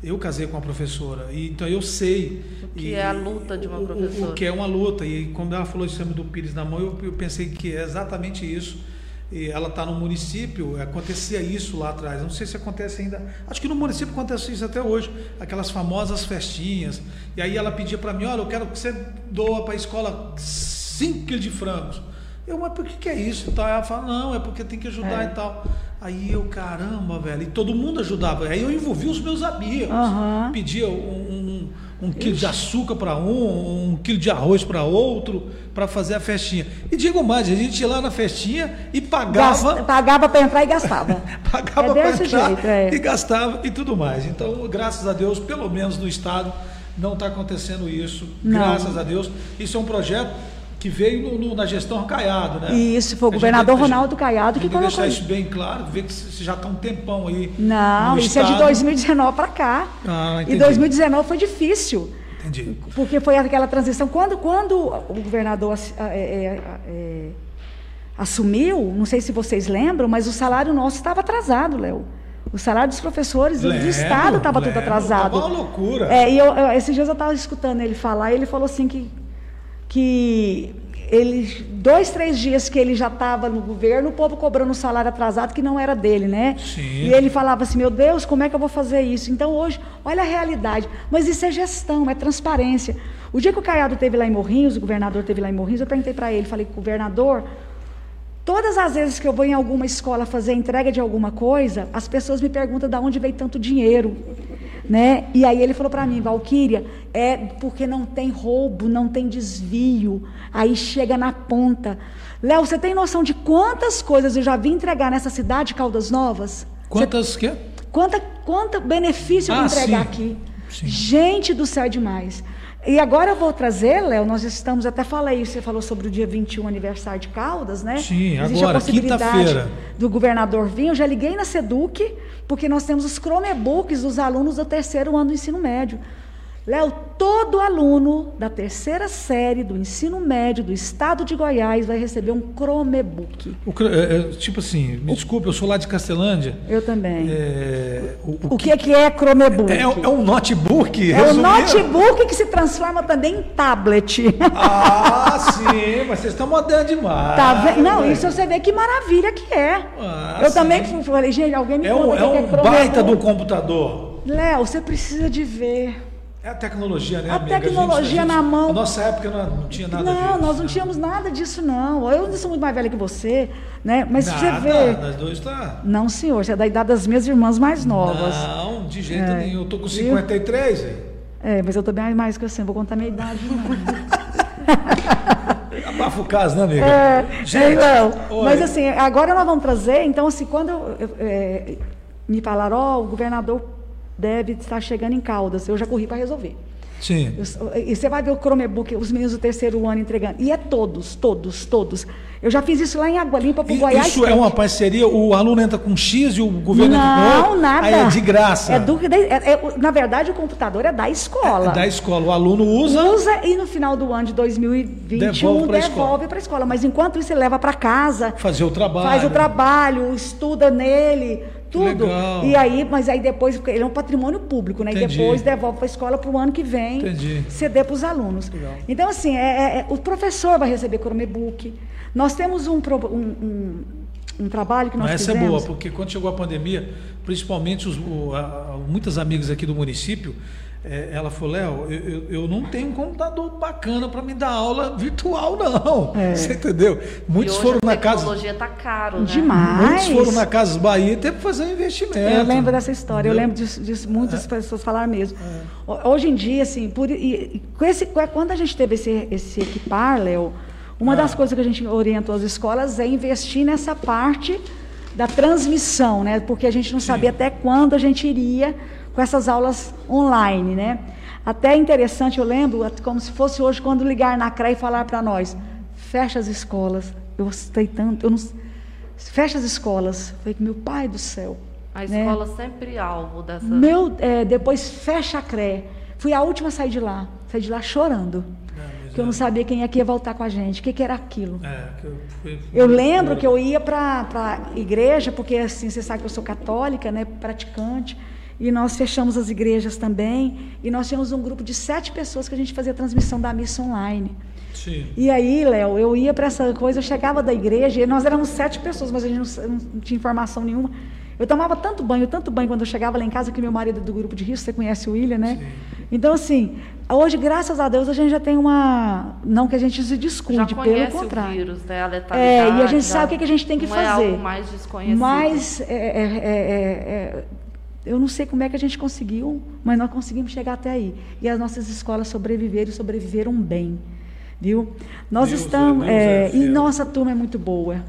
A: eu casei com uma professora, e, então eu sei.
B: O que
A: e-
B: é a luta de uma
A: o- o-
B: professora.
A: O, que é uma luta, e quando ela falou de Samba do Pires na mão, eu, eu pensei que é exatamente isso. E ela está no município, acontecia isso lá atrás. Não sei se acontece ainda. Acho que no município acontece isso até hoje. Aquelas famosas festinhas. E aí ela pedia para mim: olha, eu quero que você doa para a escola 5 quilos de frangos. Eu, mas por que, que é isso? E tal. Ela fala: não, é porque tem que ajudar
D: É.
A: e tal. Aí eu, caramba, velho. E todo mundo ajudava. Aí eu envolvi os meus amigos.
D: Aham.
A: Pedia um, um, um quilo de açúcar para um, um quilo de arroz para outro, para fazer a festinha. E digo mais, a gente ia lá na festinha e pagava,
D: Gasta- pagava para entrar e gastava.
A: pagava
D: é
A: para entrar
D: jeito, é.
A: e gastava e tudo mais. Então, graças a Deus, pelo menos no estado, não está acontecendo isso.
D: Não.
A: Graças a Deus. Isso é um projeto que veio no- no- na gestão Caiado, né?
D: E isso foi o
A: gente
D: governador
A: tem-
D: Ronaldo Caiado que colocou
A: deixar
D: isso.
A: bem claro, ver que você já está um tempão aí.
D: Não, isso é de
A: estado.
D: 2019 para cá.
A: Ah,
D: e
A: entendi.
D: 2019 foi difícil.
A: Entendi.
D: Porque foi aquela transição. Quando, quando o governador é, é, é, assumiu, não sei se vocês lembram, mas o salário nosso estava atrasado, Léo. O salário dos professores do Estado estava tudo atrasado.
A: tava uma loucura.
D: É, e eu, eu- esses dias eu estava escutando ele falar, e ele falou assim que, que ele, dois, três dias que ele já estava no governo, o povo cobrando um salário atrasado que não era dele, né?
A: Sim.
D: E ele falava assim, meu Deus, como é que eu vou fazer isso? Então hoje, olha a realidade. Mas isso é gestão, é transparência. O dia que o Caiado teve lá em Morrinhos, o governador teve lá em Morrinhos, eu perguntei para ele, falei, governador, todas as vezes que eu vou em alguma escola fazer entrega de alguma coisa, as pessoas me perguntam de onde veio tanto dinheiro. Né? E aí ele falou para mim, Valquíria, é porque não tem roubo, não tem desvio. Aí chega na ponta. Léo, você tem noção de quantas coisas eu já vi entregar nessa cidade, Caldas Novas?
A: Quantas que?
D: Quanta, quanta benefício eu vou
A: Ah,
D: entregar
A: sim.
D: aqui.
A: Sim.
D: Gente do céu é demais. E agora eu vou trazer, Léo, nós estamos, até falei, você falou sobre o dia 21, aniversário de Caldas, né?
A: Sim,
D: Existe
A: agora,
D: a possibilidade
A: quinta-feira.
D: do governador vir. Eu já liguei na SEDUC, porque nós temos os Chromebooks dos alunos do terceiro ano do ensino médio. Léo, todo aluno da terceira série do ensino médio do estado de Goiás vai receber um Chromebook.
A: O é, é, tipo assim, me desculpe, eu sou lá de Castelândia.
D: Eu também.
A: É, o,
D: O que é, que é Chromebook?
A: é, é um notebook,
D: É o
A: resumindo.
D: notebook que se transforma também em tablet.
A: Ah, sim, mas vocês estão modernos demais.
D: Tá? Não, isso você vê que maravilha que é.
A: Ah,
D: eu
A: sim.
D: também fui- falei, gente, alguém me
A: É um,
D: conta
A: é
D: o que
A: um
D: é Chromebook.
A: baita do computador.
D: Léo, você precisa de ver.
A: É a tecnologia, né,
D: A
A: amiga?
D: tecnologia na mão.
A: Na nossa época não, não tinha nada
D: não,
A: disso.
D: nós não
A: né?
D: tínhamos nada disso, não. Eu não sou muito mais velha que você, né? Mas se você
A: Nada,
D: vê.
A: nós dois tá...
D: Não, senhor, você é da idade das minhas irmãs mais novas.
A: Não, de jeito
D: É.
A: nenhum. Eu tô com
D: Viu?
A: 53, aí.
D: É, mas eu tô bem mais que você, não vou contar minha idade, não.
A: Abafa o caso, né, amiga?
D: É,
A: Gente,
D: não. Mas assim, agora nós vamos trazer, então assim, quando eu- eu- é, me falaram, ó, o governador deve estar chegando em Caldas, eu já corri para resolver.
A: Sim.
D: E você vai ver o Chromebook, os meninos do terceiro ano entregando. E é todos, todos, todos. Eu já fiz isso lá em Água Limpa para o Goiás.
A: Isso é uma parceria, o aluno entra com X e o governo entra com
D: Não, nada.
A: Aí é de graça.
D: É do, é- é- na verdade, o computador é da escola.
A: É da escola. O aluno usa.
D: Usa e no final do ano de 2021
A: Devolve
D: para a escola. Mas enquanto isso, você leva para casa,
A: Fazer o trabalho.
D: faz o trabalho, estuda nele, tudo.
A: legal.
D: E aí, mas aí depois, porque ele é um patrimônio público, né? E
A: Entendi.
D: depois devolve para a escola para o ano que vem
A: Entendi.
D: ceder para os alunos.
A: Legal.
D: Então, assim, é- é- é- o professor vai receber Chromebook. Nós temos um, um, um- um trabalho que nós
A: Não, essa é
D: fizemos.
A: boa, porque quando chegou a pandemia, principalmente os, o- a- muitas amigas aqui do município, eh, ela falou, Léo, eu, eu- eu não tenho um computador bacana para me dar aula virtual, não.
D: É.
A: Você entendeu? Muitos
B: e hoje
A: foram
B: a
A: na casa.
B: tecnologia tá caro, né?
D: Demais.
A: Muitos foram na Casa Bahia e teve que fazer um investimento.
D: Eu lembro dessa história, eu lembro disso, disso muitas
A: É.
D: pessoas falaram mesmo. Ho- Hoje em dia, assim, por, e- com esse, quando a gente teve esse, esse equipar, Léo, uma
A: Ah.
D: das coisas que a gente orientou as escolas é investir nessa parte da transmissão, né? Porque a gente não sabia até quando a gente iria com essas aulas online, né? Até é interessante, eu lembro, at- como se fosse hoje, quando ligar na CRE e falar para nós, fecha as escolas. Eu gostei tanto, eu não, fecha as escolas. Falei, meu pai do céu.
B: A
D: né?
B: escola sempre alvo dessa.
D: Meu, é, depois fecha a CRE. Fui a última a sair de lá. Saí de lá chorando. que eu não sabia quem é que ia voltar com a gente. O que, que era aquilo?
A: É, que eu, fui-
D: Eu lembro que eu ia para a igreja, porque assim, você sabe que eu sou católica, né, praticante, e nós fechamos as igrejas também, e nós tínhamos um grupo de sete pessoas que a gente fazia transmissão da missa online.
A: Sim.
D: E aí, Léo, eu ia para essa coisa, eu chegava da igreja, e nós éramos sete pessoas, mas a gente não, não tinha informação nenhuma. Eu tomava tanto banho, tanto banho quando eu chegava lá em casa, que meu marido é do grupo de risco, você conhece o William, né? Então, assim, hoje, graças a Deus, a gente já tem uma. Não que a gente se descuide, pelo
B: conhece o
D: contrário.
B: vírus, né? A
D: É,
B: letalidade.
D: e a gente
B: já
D: sabe o que, a gente tem que
B: não
D: fazer.
B: É algo mais desconhecido.
D: Mas é, é, é, é, é, eu não sei como é que a gente conseguiu, mas nós conseguimos chegar até aí. E as nossas escolas sobreviveram e sobreviveram bem. Viu? Nós
A: Deus
D: estamos.
A: Deus é
D: é, e nossa turma é muito boa.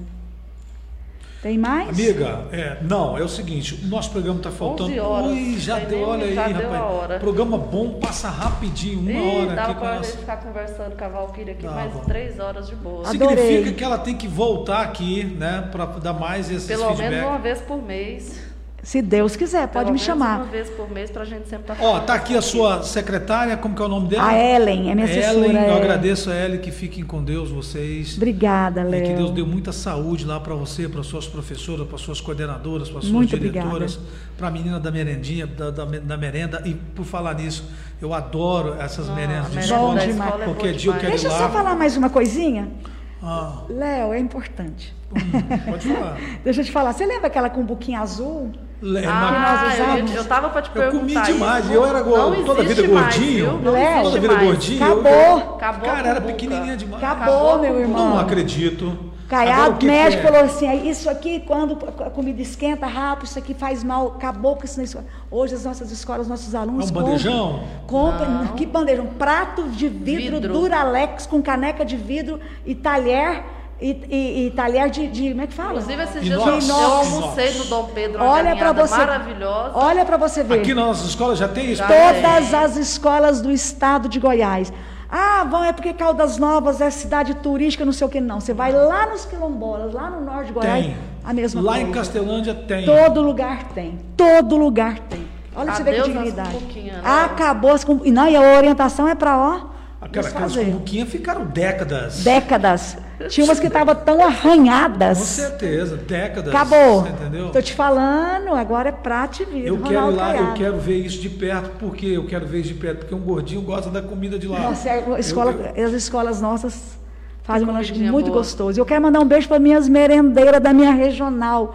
D: Tem mais?
A: Amiga, é, não, é o seguinte, o nosso programa está faltando.
B: 11 horas.
A: Ui, já deu, olha aí, rapaz. Programa bom, passa rapidinho, uma
B: Ih,
A: hora
B: dava
A: aqui com
B: pra
A: nossa.
B: ficar conversando com a Valkyria aqui
A: Dava.
B: mais três horas de boa.
D: Adorei.
A: Significa que ela tem que voltar aqui, né, para dar mais esses
B: Pelo menos uma vez por mês.
D: Se Deus quiser,
B: Pelo
D: pode me
B: menos
D: chamar.
B: Uma vez por mês pra gente sempre estar
A: Ó, tá aqui a sua secretária, como que é o nome dela?
D: A Ellen, é minha assessora.
A: Ellen, eu
D: é.
A: agradeço a Ellen, que fiquem com Deus, vocês.
D: Obrigada,
A: E
D: Léo.
A: que Deus dê muita saúde lá para você, para suas professoras, para suas coordenadoras, para suas
D: Muito
A: diretoras, para a menina da merendinha, da, da, da merenda. E por falar nisso, eu adoro essas
B: Não,
A: merendas
B: a
A: de
B: merenda
A: escola.
B: escola é
A: Qualquer
B: boa
A: dia eu quero
D: Deixa eu só falar mais uma coisinha.
A: Ah,
D: Léo, é importante.
A: hum, pode falar.
D: Deixa eu te falar. Você lembra aquela cumbuquinha azul? Nós
B: Ah, eu, eu tava pra te
A: Eu comi
B: perguntar.
A: demais,
B: isso.
A: eu era
B: Não
A: toda a vida
B: mais,
A: gordinho.
B: Não
D: Léo.
A: Toda a vida
B: mais.
A: gordinho.
D: Acabou.
A: Eu-
B: Acabou
A: Cara, era pequenininha demais.
D: Acabou, meu irmão.
A: Não acredito.
D: Caiado,
A: o
D: médico
A: que é?
D: falou assim, "Aí, isso aqui, quando a comida esquenta rápido, isso aqui faz mal, acabou com isso na escola. Hoje as nossas escolas, nossos alunos
A: É um
D: compram-
A: bandejão?
D: compram,
B: Não.
D: que bandejão? Prato de vidro,
B: Vidro.
D: Duralex com caneca de vidro e talher, e, e- e talher de, de- como é que fala?
B: Inclusive, esses
A: Inox.
B: dias eu, eu
A: Inox.
B: almocei no Dom Pedro, uma
D: Olha para você,
B: maravilhosa.
D: olha para você ver.
A: Aqui na nossa escola já tem isso?
B: Já.
D: Todas
B: tem.
D: as escolas do estado de Goiás. Ah, vão, é porque Caldas Novas é cidade turística, não sei o que. Não, você vai lá nos quilombolas, lá no norte de Goiás,
A: Tem.
D: a mesma
A: Lá
D: coisa.
A: em Castelândia tem.
D: Todo lugar tem. Todo lugar tem. Olha pra você ver que dignidade.
B: cumbuquinhas, né?
D: Acabou as e Não, e a orientação é para ó.
A: Aquela, aquelas cumbuquinhas ficaram décadas.
D: Décadas. Tinha umas que estavam tão
A: Com
D: arranhadas.
A: certeza, décadas.
D: Acabou.
A: Entendeu?
D: Tô te falando, agora é prata e vidro.
A: Eu quero ir
D: Ronaldo
A: lá, eu
D: Caiado.
A: quero ver isso de perto. Por quê? Eu quero ver isso de perto, porque um gordinho gosta da comida de lá.
D: Nossa, é, a escola,
A: Eu-
D: as escolas nossas fazem um lanche muito
B: boa.
D: gostoso. Eu quero mandar um beijo para minhas merendeiras da minha regional,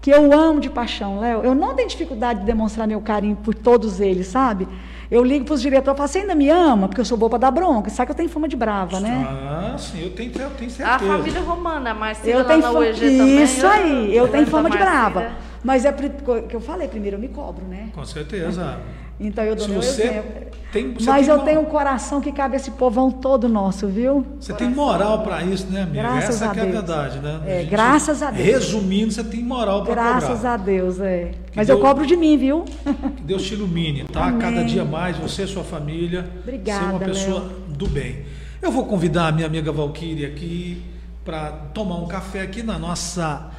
D: que eu amo de paixão, Léo. Eu não tenho dificuldade de demonstrar meu carinho por todos eles, sabe? Eu ligo para os diretores e falo, você ainda me ama? Porque eu sou boa para dar bronca. Sabe que eu tenho fama de brava, né?
A: Ah, sim, eu tenho, eu tenho certeza.
B: A família romana, a Marcília
D: Eu
B: lá
D: tenho
B: na
D: fama,
B: UEG também.
D: isso aí, eu tenho
B: lembro
D: fama de brava. Mas é que eu falei primeiro, eu me cobro, né?
A: Com certeza.
D: Então eu dou
A: Se
D: meu
A: você
D: exemplo.
A: tem- você
D: Mas
A: tem
D: eu
A: uma-
D: tenho um coração que cabe esse povão todo nosso, viu?
A: Você tem moral para isso, né, amiga?
D: Graças
A: Essa
D: a
A: que é a
D: Deus.
A: verdade, né?
D: É, graças a Deus.
A: Resumindo, você tem moral para
D: Graças
A: cobrar.
D: a Deus, é. Mas
A: Deus-
D: eu cobro de mim, viu?
A: Que Deus te ilumine, tá?
D: Amém.
A: Cada dia mais, você e sua família,
D: Obrigada,
A: ser uma pessoa
D: Léo.
A: do bem. Eu vou convidar a minha amiga Valquíria aqui para tomar um café aqui na nossa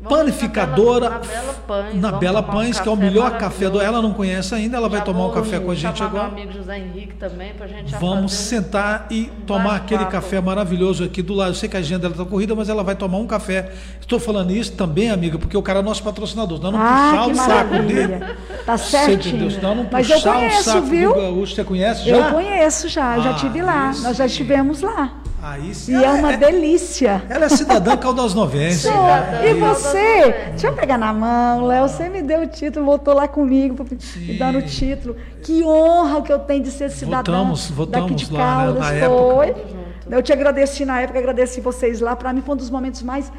B: Vamos
A: panificadora
B: na Bela Pães.
A: na Bela
B: tomar um
A: Pães, que é o melhor café do. Ela não conhece ainda, ela vai
B: Já
A: tomar um café com a gente
B: chamar
A: agora.
B: meu amigo José Henrique também, pra gente já
A: Vamos
B: um-
A: sentar e tomar aquele café maravilhoso aqui do lado. Eu sei que a agenda dela está corrida, mas ela vai tomar um café. Estou falando isso também, amiga, porque o cara é nosso patrocinador. Nós não
D: Ah,
A: puxar
D: que
A: o saco
D: maravilha.
A: dele.
D: Tá.
A: Senão não
D: Mas eu
A: puxar o
D: conheço,
A: saco
D: viu?
A: do gaúcho. Você conhece já?
D: Eu conheço já, já
A: Ah,
D: estive lá.
A: isso
D: Nós já estivemos lá.
A: Aí sim.
D: E é uma delícia.
A: Ela é cidadã caldasnovense.
D: Sou.
A: né?
D: E você? Deixa eu pegar na mão, Léo. Você me deu o título, voltou lá comigo, me dando o título. Que honra que eu tenho de ser cidadã
A: Votamos- votamos
D: daqui de
A: lá, né,
D: foi.
A: época.
D: Eu te agradeci na época, agradeci vocês lá. Para mim foi um dos momentos mais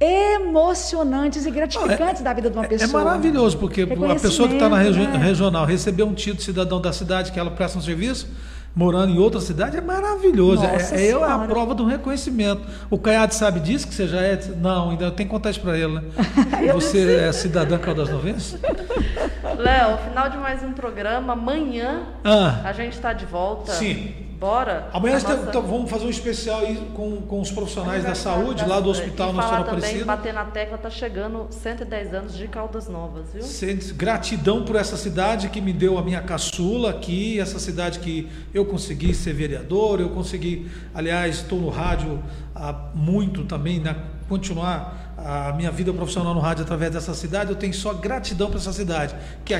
D: emocionantes e gratificantes da vida de uma
A: É
D: pessoa.
A: maravilhoso, porque a pessoa que está na regi-
D: né?
A: regional receber um título de cidadão da cidade que ela presta um serviço, morando em outra cidade, é maravilhoso. É,
D: Nossa
A: é eu a prova do reconhecimento. O Caiado sabe disso, que você já é. Não, ainda tem que contar isso para ele, né? Você é cidadã Caldas Novense?
B: Léo, final de mais um programa. Amanhã
A: Ah,
B: a gente está de volta.
A: Sim.
B: Bora?
A: amanhã
B: nossa-
A: então, vamos fazer um especial aí com, com os profissionais da saúde, lá do Hospital
B: e falar
A: Nacional
B: também,
A: Aparecida.
B: bater na tecla, tá chegando 110 anos de Caldas Novas, viu?
A: Gratidão por essa cidade que me deu a minha caçula aqui, essa cidade que eu consegui ser vereador, eu consegui, aliás, estou no rádio há muito também, né? continuar a minha vida profissional no rádio através dessa cidade, eu tenho só gratidão para essa cidade, que